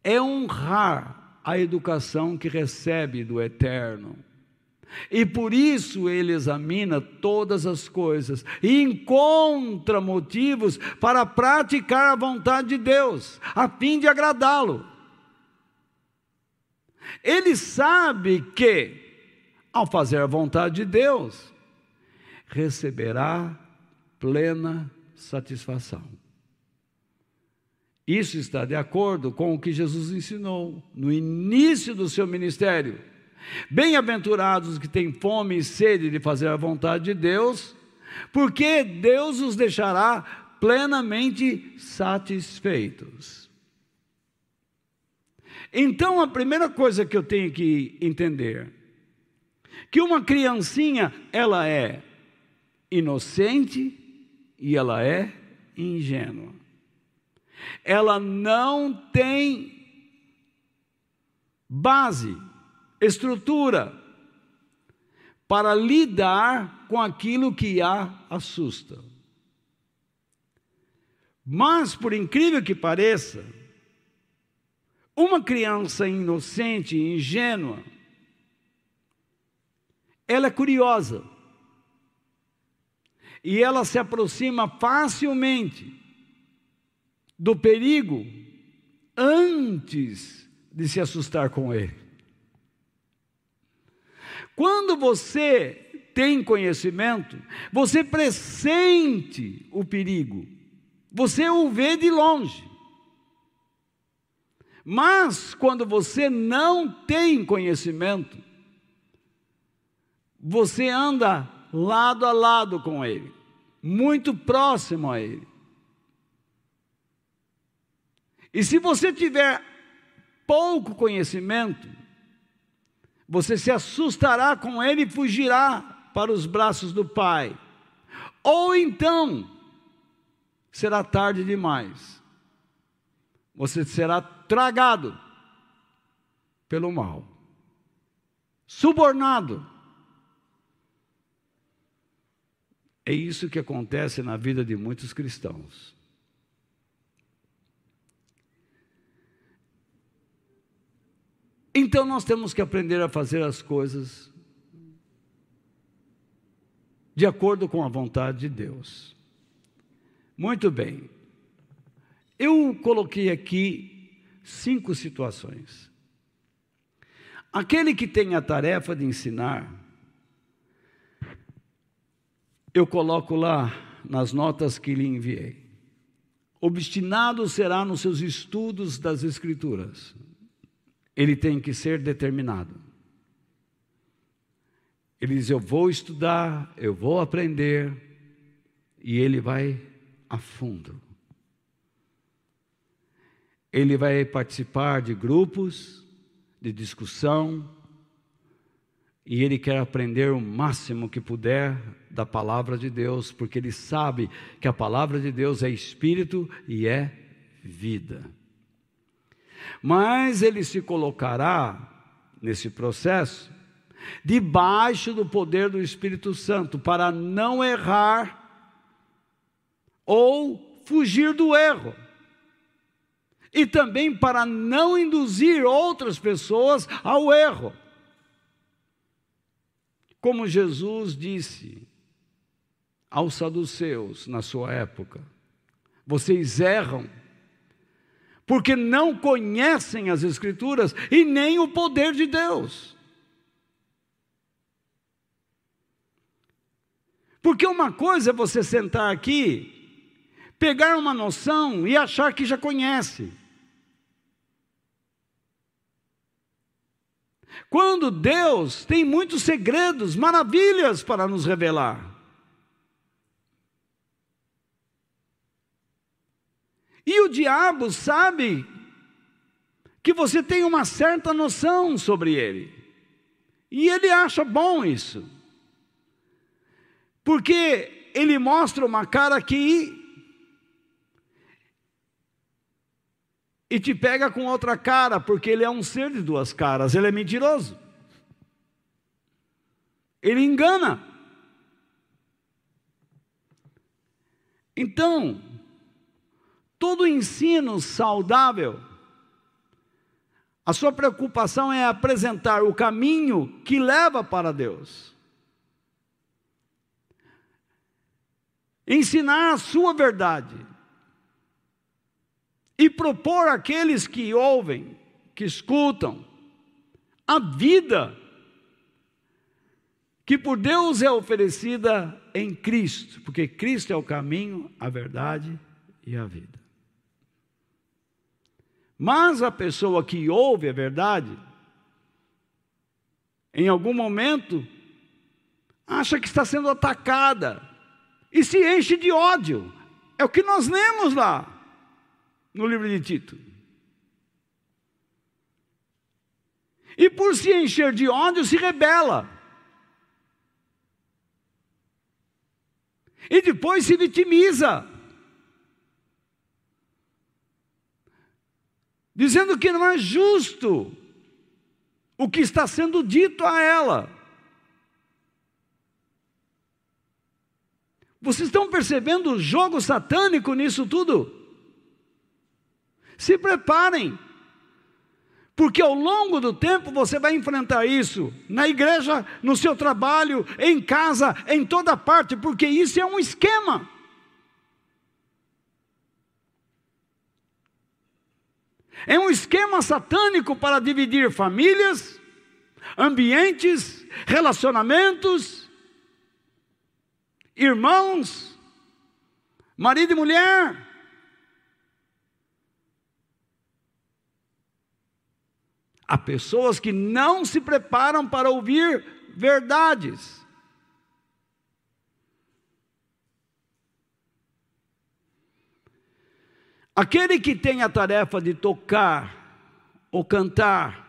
A: é honrar a educação que recebe do Eterno. E por isso ele examina todas as coisas e encontra motivos para praticar a vontade de Deus, a fim de agradá-lo. Ele sabe que, ao fazer a vontade de Deus, receberá plena satisfação. Isso está de acordo com o que Jesus ensinou no início do seu ministério Bem-aventurados que têm fome e sede de fazer a vontade de Deus, porque Deus os deixará plenamente satisfeitos. Então, a primeira coisa que eu tenho que entender, que uma criancinha, ela é inocente e ela é ingênua. Ela não tem base estrutura para lidar com aquilo que a assusta. Mas, por incrível que pareça, uma criança inocente, ingênua, ela é curiosa. E ela se aproxima facilmente do perigo antes de se assustar com ele. Quando você tem conhecimento, você pressente o perigo, você o vê de longe. Mas quando você não tem conhecimento, você anda lado a lado com ele, muito próximo a ele. E se você tiver pouco conhecimento, você se assustará com ele e fugirá para os braços do Pai. Ou então, será tarde demais. Você será tragado pelo mal, subornado. É isso que acontece na vida de muitos cristãos. Então nós temos que aprender a fazer as coisas de acordo com a vontade de Deus. Muito bem. Eu coloquei aqui cinco situações. Aquele que tem a tarefa de ensinar, eu coloco lá nas notas que lhe enviei. Obstinado será nos seus estudos das Escrituras ele tem que ser determinado. Ele diz: Eu vou estudar, eu vou aprender, e ele vai a fundo. Ele vai participar de grupos de discussão, e ele quer aprender o máximo que puder da palavra de Deus, porque ele sabe que a palavra de Deus é espírito e é vida. Mas ele se colocará nesse processo debaixo do poder do Espírito Santo para não errar ou fugir do erro. E também para não induzir outras pessoas ao erro. Como Jesus disse aos saduceus na sua época: vocês erram porque não conhecem as Escrituras e nem o poder de Deus. Porque uma coisa é você sentar aqui, pegar uma noção e achar que já conhece. Quando Deus tem muitos segredos, maravilhas para nos revelar. E o diabo sabe que você tem uma certa noção sobre ele. E ele acha bom isso. Porque ele mostra uma cara aqui e te pega com outra cara, porque ele é um ser de duas caras, ele é mentiroso. Ele engana. Então, todo ensino saudável, a sua preocupação é apresentar o caminho que leva para Deus. Ensinar a sua verdade. E propor àqueles que ouvem, que escutam, a vida que por Deus é oferecida em Cristo, porque Cristo é o caminho, a verdade e a vida. Mas a pessoa que ouve a verdade, em algum momento, acha que está sendo atacada e se enche de ódio. É o que nós lemos lá no livro de Tito. E por se encher de ódio, se rebela. E depois se vitimiza. dizendo que não é justo o que está sendo dito a ela. Vocês estão percebendo o jogo satânico nisso tudo? Se preparem, porque ao longo do tempo você vai enfrentar isso na igreja, no seu trabalho, em casa, em toda parte, porque isso é um esquema. É um esquema satânico para dividir famílias, ambientes, relacionamentos, irmãos, marido e mulher. Há pessoas que não se preparam para ouvir verdades. Aquele que tem a tarefa de tocar ou cantar,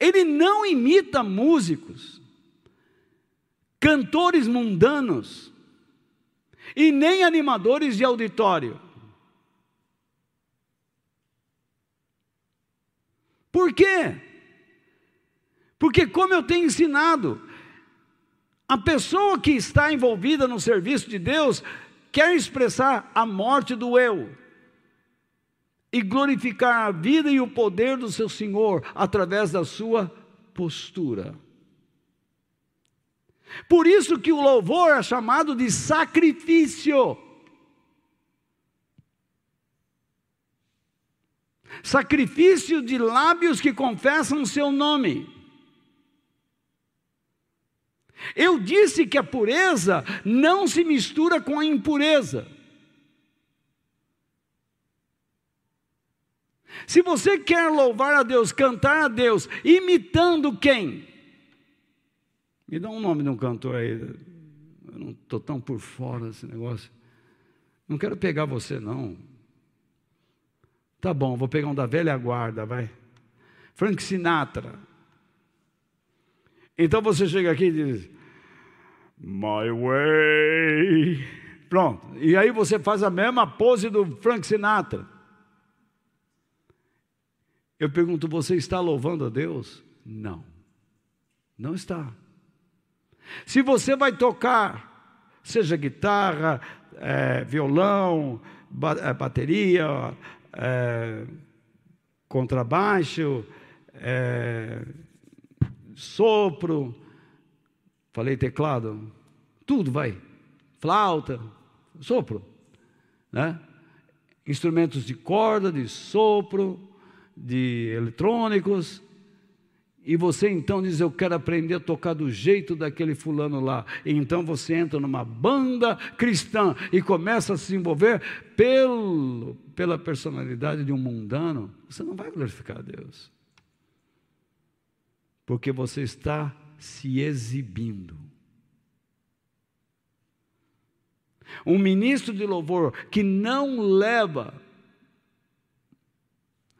A: ele não imita músicos, cantores mundanos e nem animadores de auditório. Por quê? Porque, como eu tenho ensinado, a pessoa que está envolvida no serviço de Deus quer expressar a morte do eu e glorificar a vida e o poder do seu Senhor através da sua postura. Por isso que o louvor é chamado de sacrifício. Sacrifício de lábios que confessam o seu nome. Eu disse que a pureza não se mistura com a impureza. Se você quer louvar a Deus, cantar a Deus, imitando quem? Me dá um nome de um cantor aí. Eu não estou tão por fora desse negócio. Não quero pegar você, não. Tá bom, vou pegar um da velha guarda, vai. Frank Sinatra. Então você chega aqui e diz: My way. Pronto. E aí você faz a mesma pose do Frank Sinatra. Eu pergunto: você está louvando a Deus? Não. Não está. Se você vai tocar, seja guitarra, é, violão, é, bateria, é, contrabaixo, é, sopro, falei teclado, tudo vai, flauta, sopro, né? instrumentos de corda, de sopro, de eletrônicos, e você então diz: Eu quero aprender a tocar do jeito daquele fulano lá. E então você entra numa banda cristã e começa a se envolver pelo, pela personalidade de um mundano. Você não vai glorificar a Deus. Porque você está se exibindo. Um ministro de louvor que não leva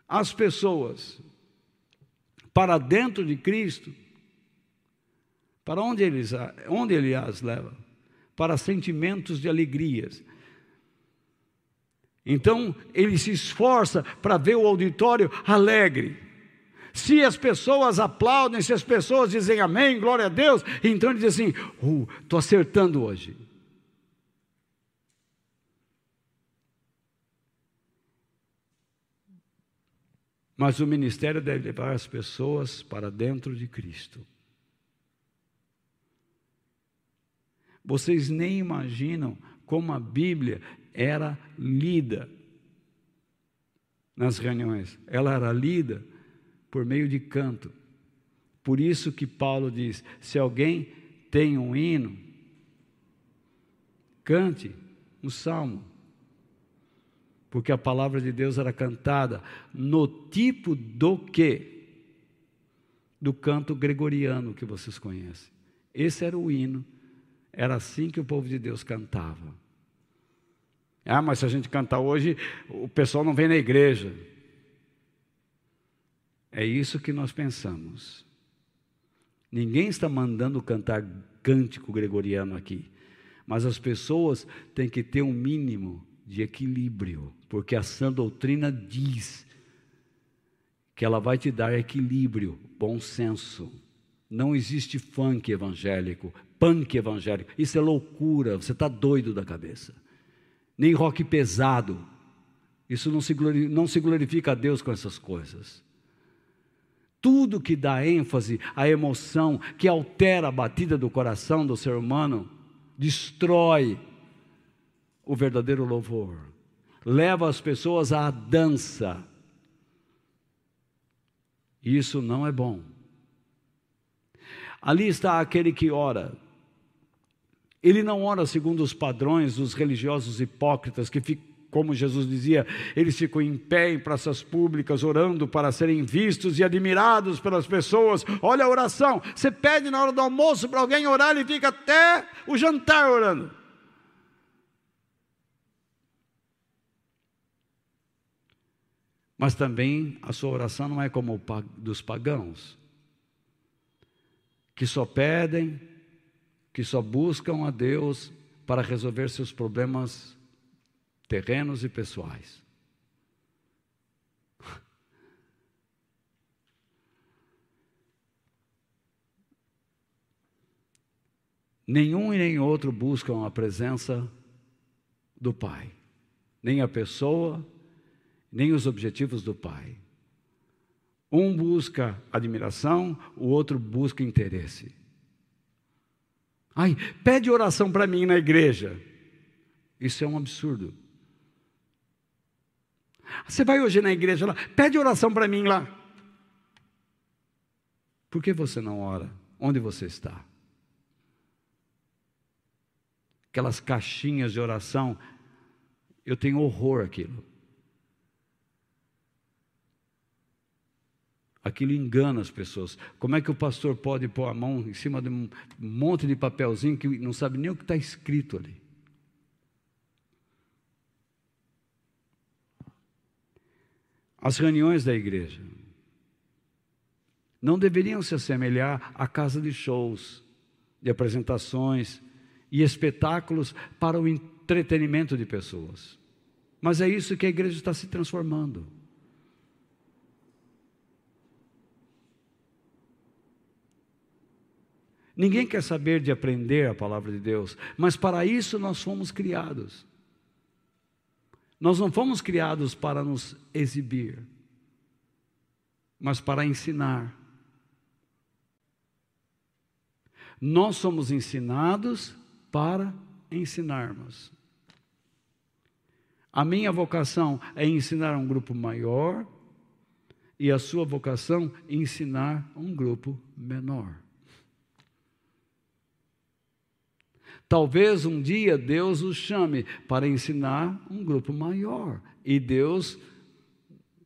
A: as pessoas para dentro de Cristo, para onde, eles, onde ele as leva? Para sentimentos de alegrias. Então, ele se esforça para ver o auditório alegre. Se as pessoas aplaudem, se as pessoas dizem amém, glória a Deus, então ele diz assim: estou uh, acertando hoje. Mas o ministério deve levar as pessoas para dentro de Cristo. Vocês nem imaginam como a Bíblia era lida nas reuniões. Ela era lida por meio de canto. Por isso que Paulo diz: se alguém tem um hino, cante um salmo porque a palavra de Deus era cantada no tipo do que? Do canto gregoriano que vocês conhecem. Esse era o hino, era assim que o povo de Deus cantava. Ah, mas se a gente cantar hoje, o pessoal não vem na igreja. É isso que nós pensamos. Ninguém está mandando cantar cântico gregoriano aqui, mas as pessoas têm que ter um mínimo de equilíbrio, porque a sã doutrina diz que ela vai te dar equilíbrio, bom senso. Não existe funk evangélico, punk evangélico. Isso é loucura, você está doido da cabeça. Nem rock pesado. Isso não se, não se glorifica a Deus com essas coisas. Tudo que dá ênfase à emoção, que altera a batida do coração do ser humano, destrói o verdadeiro louvor, leva as pessoas à dança. Isso não é bom. Ali está aquele que ora. Ele não ora segundo os padrões dos religiosos hipócritas que ficam como Jesus dizia, eles ficam em pé em praças públicas, orando para serem vistos e admirados pelas pessoas. Olha a oração. Você pede na hora do almoço para alguém orar, ele fica até o jantar orando. Mas também a sua oração não é como dos pagãos, que só pedem, que só buscam a Deus para resolver seus problemas terrenos e pessoais. *laughs* Nenhum e nem outro buscam a presença do Pai, nem a pessoa, nem os objetivos do Pai. Um busca admiração, o outro busca interesse. Ai, pede oração para mim na igreja. Isso é um absurdo. Você vai hoje na igreja lá, pede oração para mim lá. Por que você não ora? Onde você está? Aquelas caixinhas de oração, eu tenho horror aquilo. Aquilo engana as pessoas. Como é que o pastor pode pôr a mão em cima de um monte de papelzinho que não sabe nem o que está escrito ali? As reuniões da igreja não deveriam se assemelhar à casa de shows, de apresentações e espetáculos para o entretenimento de pessoas. Mas é isso que a igreja está se transformando. Ninguém quer saber de aprender a palavra de Deus, mas para isso nós fomos criados. Nós não fomos criados para nos exibir, mas para ensinar. Nós somos ensinados para ensinarmos. A minha vocação é ensinar um grupo maior e a sua vocação é ensinar um grupo menor. Talvez um dia Deus os chame para ensinar um grupo maior e Deus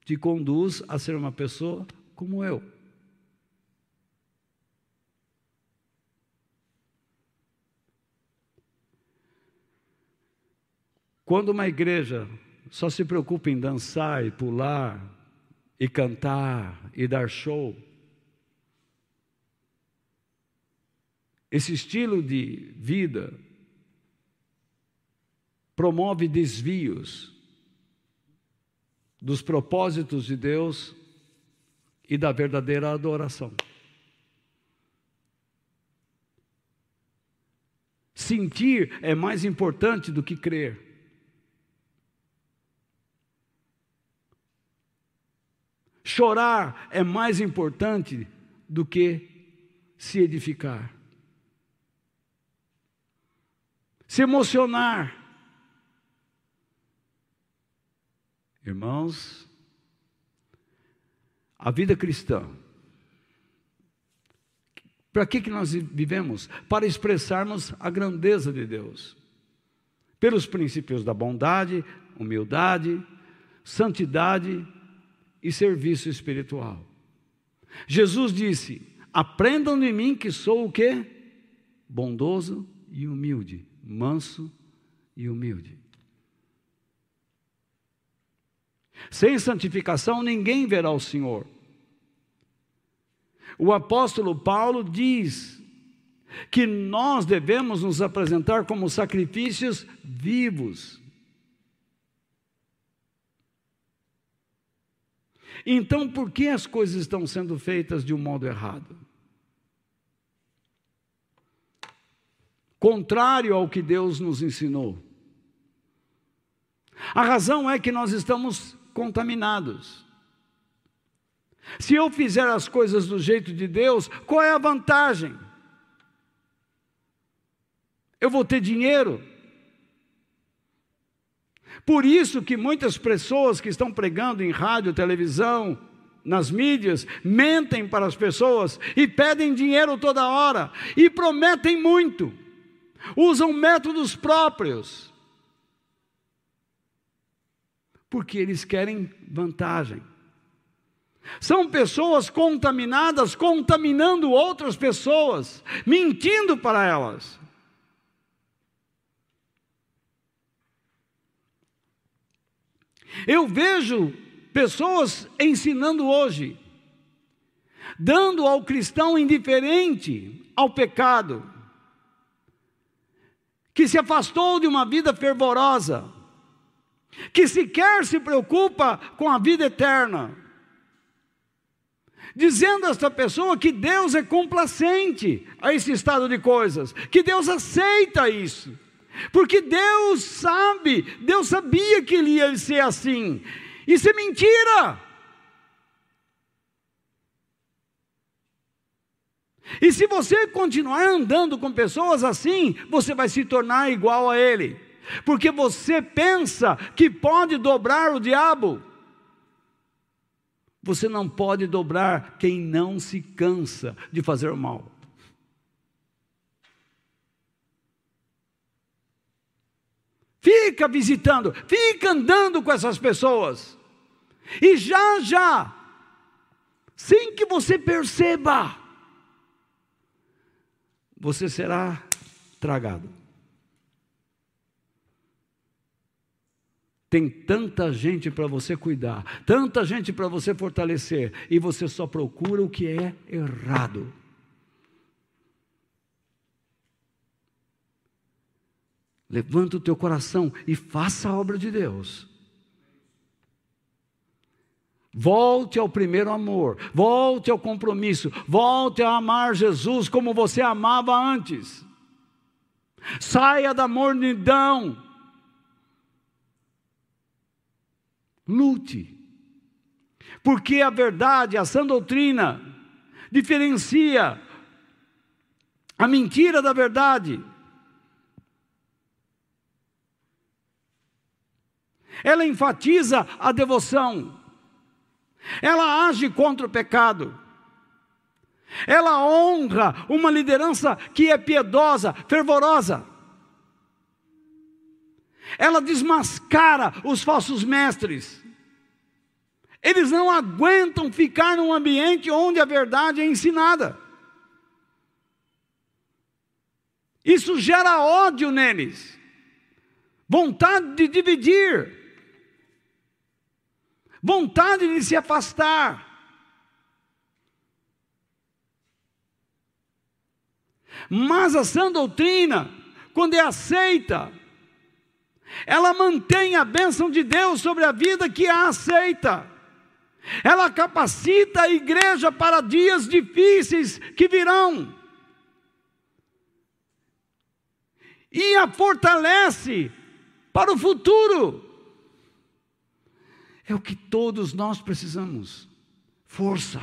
A: te conduz a ser uma pessoa como eu. Quando uma igreja só se preocupa em dançar e pular e cantar e dar show, esse estilo de vida promove desvios dos propósitos de Deus e da verdadeira adoração. Sentir é mais importante do que crer. Chorar é mais importante do que se edificar. Se emocionar. Irmãos, a vida cristã, para que, que nós vivemos? Para expressarmos a grandeza de Deus, pelos princípios da bondade, humildade, santidade e serviço espiritual. Jesus disse: Aprendam de mim que sou o quê? Bondoso e humilde, manso e humilde. Sem santificação ninguém verá o Senhor. O apóstolo Paulo diz que nós devemos nos apresentar como sacrifícios vivos, Então, por que as coisas estão sendo feitas de um modo errado? Contrário ao que Deus nos ensinou. A razão é que nós estamos contaminados. Se eu fizer as coisas do jeito de Deus, qual é a vantagem? Eu vou ter dinheiro, por isso que muitas pessoas que estão pregando em rádio, televisão, nas mídias, mentem para as pessoas e pedem dinheiro toda hora e prometem muito. Usam métodos próprios. Porque eles querem vantagem. São pessoas contaminadas, contaminando outras pessoas, mentindo para elas. Eu vejo pessoas ensinando hoje, dando ao cristão indiferente ao pecado, que se afastou de uma vida fervorosa, que sequer se preocupa com a vida eterna, dizendo a esta pessoa que Deus é complacente a esse estado de coisas, que Deus aceita isso. Porque Deus sabe, Deus sabia que ele ia ser assim. Isso é mentira. E se você continuar andando com pessoas assim, você vai se tornar igual a ele. Porque você pensa que pode dobrar o diabo. Você não pode dobrar quem não se cansa de fazer o mal. Fica visitando, fica andando com essas pessoas. E já já, sem que você perceba, você será tragado. Tem tanta gente para você cuidar, tanta gente para você fortalecer, e você só procura o que é errado. Levanta o teu coração e faça a obra de Deus. Volte ao primeiro amor, volte ao compromisso, volte a amar Jesus como você amava antes. Saia da mornidão. Lute. Porque a verdade, a sã doutrina, diferencia a mentira da verdade. Ela enfatiza a devoção. Ela age contra o pecado. Ela honra uma liderança que é piedosa, fervorosa. Ela desmascara os falsos mestres. Eles não aguentam ficar num ambiente onde a verdade é ensinada. Isso gera ódio neles, vontade de dividir, vontade de se afastar. Mas a sã doutrina, quando é aceita, ela mantém a bênção de Deus sobre a vida que a aceita. Ela capacita a igreja para dias difíceis que virão. E a fortalece para o futuro. É o que todos nós precisamos. Força,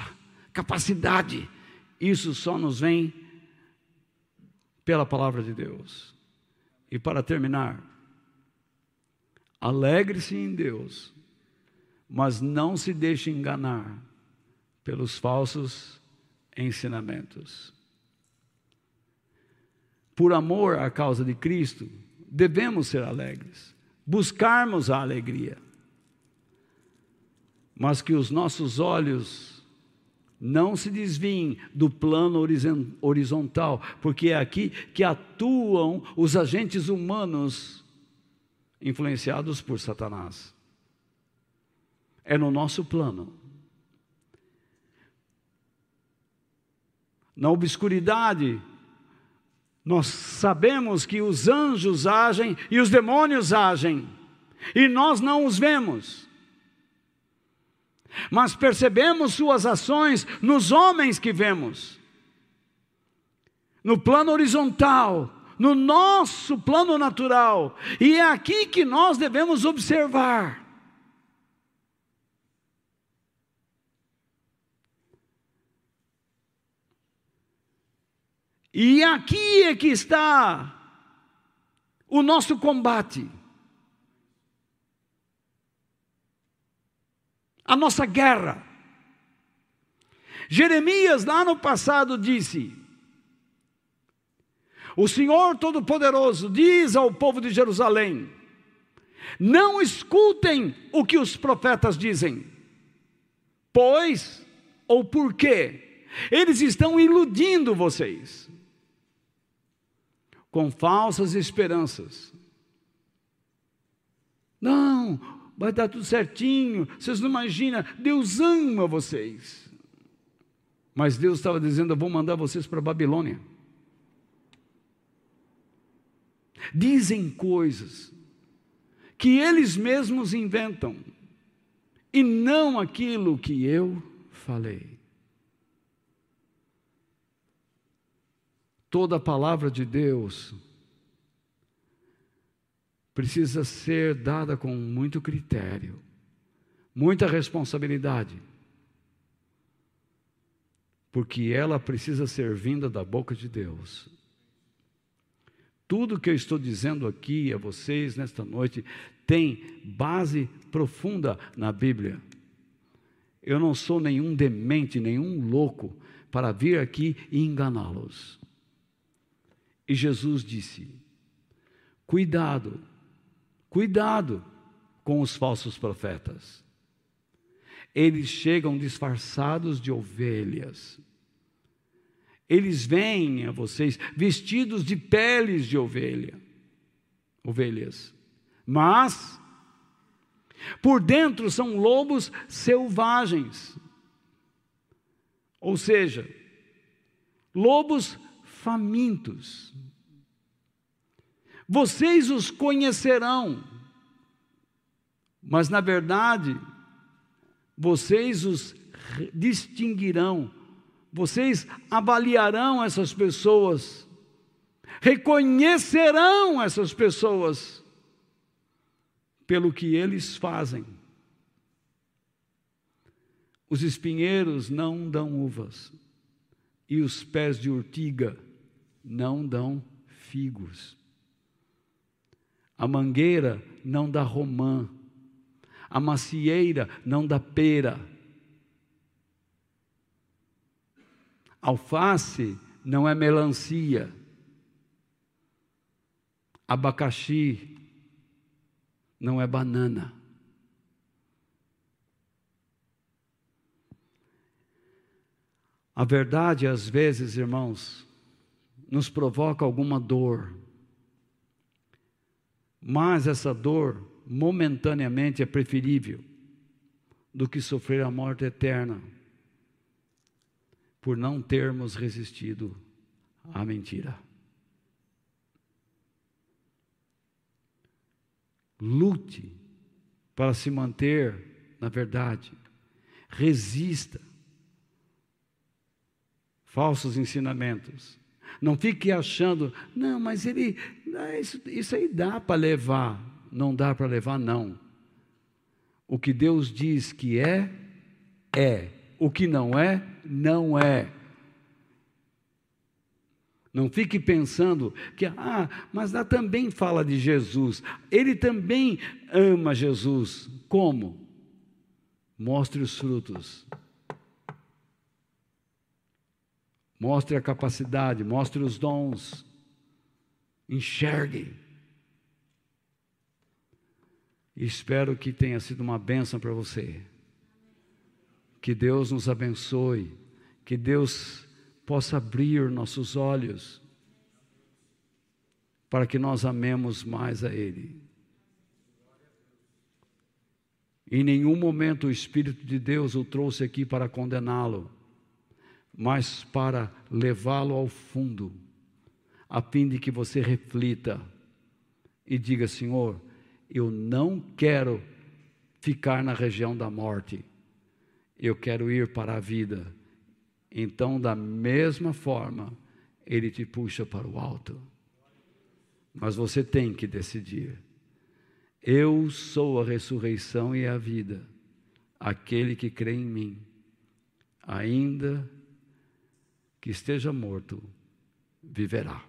A: capacidade. Isso só nos vem pela palavra de Deus. E para terminar, alegre-se em Deus, mas não se deixe enganar pelos falsos ensinamentos. Por amor à causa de Cristo, devemos ser alegres, buscarmos a alegria, mas que os nossos olhos não se desviem do plano horizontal, porque é aqui que atuam os agentes humanos influenciados por Satanás. É no nosso plano. Na obscuridade, nós sabemos que os anjos agem e os demônios agem, e nós não os vemos mas percebemos suas ações nos homens que vemos. No plano horizontal, no nosso plano natural, e é aqui que nós devemos observar. E aqui é que está o nosso combate. A nossa guerra. Jeremias, lá no passado, disse: O Senhor Todo-Poderoso diz ao povo de Jerusalém: Não escutem o que os profetas dizem, pois ou porque eles estão iludindo vocês com falsas esperanças. Não, vai dar tudo certinho. Vocês não imaginam, Deus ama vocês. Mas Deus estava dizendo: Eu vou mandar vocês para a Babilônia. Dizem coisas que eles mesmos inventam, e não aquilo que eu falei. Toda a palavra de Deus precisa ser dada com muito critério, muita responsabilidade, porque ela precisa ser vinda da boca de Deus. Tudo que eu estou dizendo aqui a vocês nesta noite tem base profunda na Bíblia. Eu não sou nenhum demente, nenhum louco para vir aqui e enganá-los. E Jesus disse: Cuidado Cuidado com os falsos profetas. Eles chegam disfarçados de ovelhas. Eles vêm a vocês vestidos de peles de ovelha, ovelhas. Mas por dentro são lobos selvagens. Ou seja, lobos famintos. Vocês os conhecerão, mas na verdade, vocês os distinguirão, vocês avaliarão essas pessoas, reconhecerão essas pessoas pelo que eles fazem, Os espinheiros não dão uvas, e os pés de urtiga não dão figos. A mangueira não dá romã, a macieira não dá pera. Alface não é melancia. Abacaxi não é banana. A verdade, às vezes, irmãos, nos provoca alguma dor, mas essa dor momentaneamente é preferível do que sofrer a morte eterna por não termos resistido à mentira. Lute para se manter na verdade. Resista falsos ensinamentos. Não fique achando, não, mas ele, isso, isso aí dá para levar. Não dá para levar, não. O que Deus diz que é, é. O que não é, não é. Não fique pensando que, ah, mas lá também fala de Jesus. Ele também ama Jesus. Como? Mostre os frutos. Mostre a capacidade, mostre os dons. Enxergue. espero que tenha sido uma bênção para você. Que Deus nos abençoe. Que Deus possa abrir nossos olhos para que nós amemos mais a Ele. Em nenhum momento o Espírito de Deus o trouxe aqui para condená-lo mas para levá-lo ao fundo, a fim de que você reflita e diga: Senhor, eu não quero ficar na região da morte, eu quero ir para a vida. Então, da mesma forma, ele te puxa para o alto. Mas você tem que decidir. Eu sou a ressurreição e a vida. Aquele que crê em mim, ainda que esteja morto, viverá.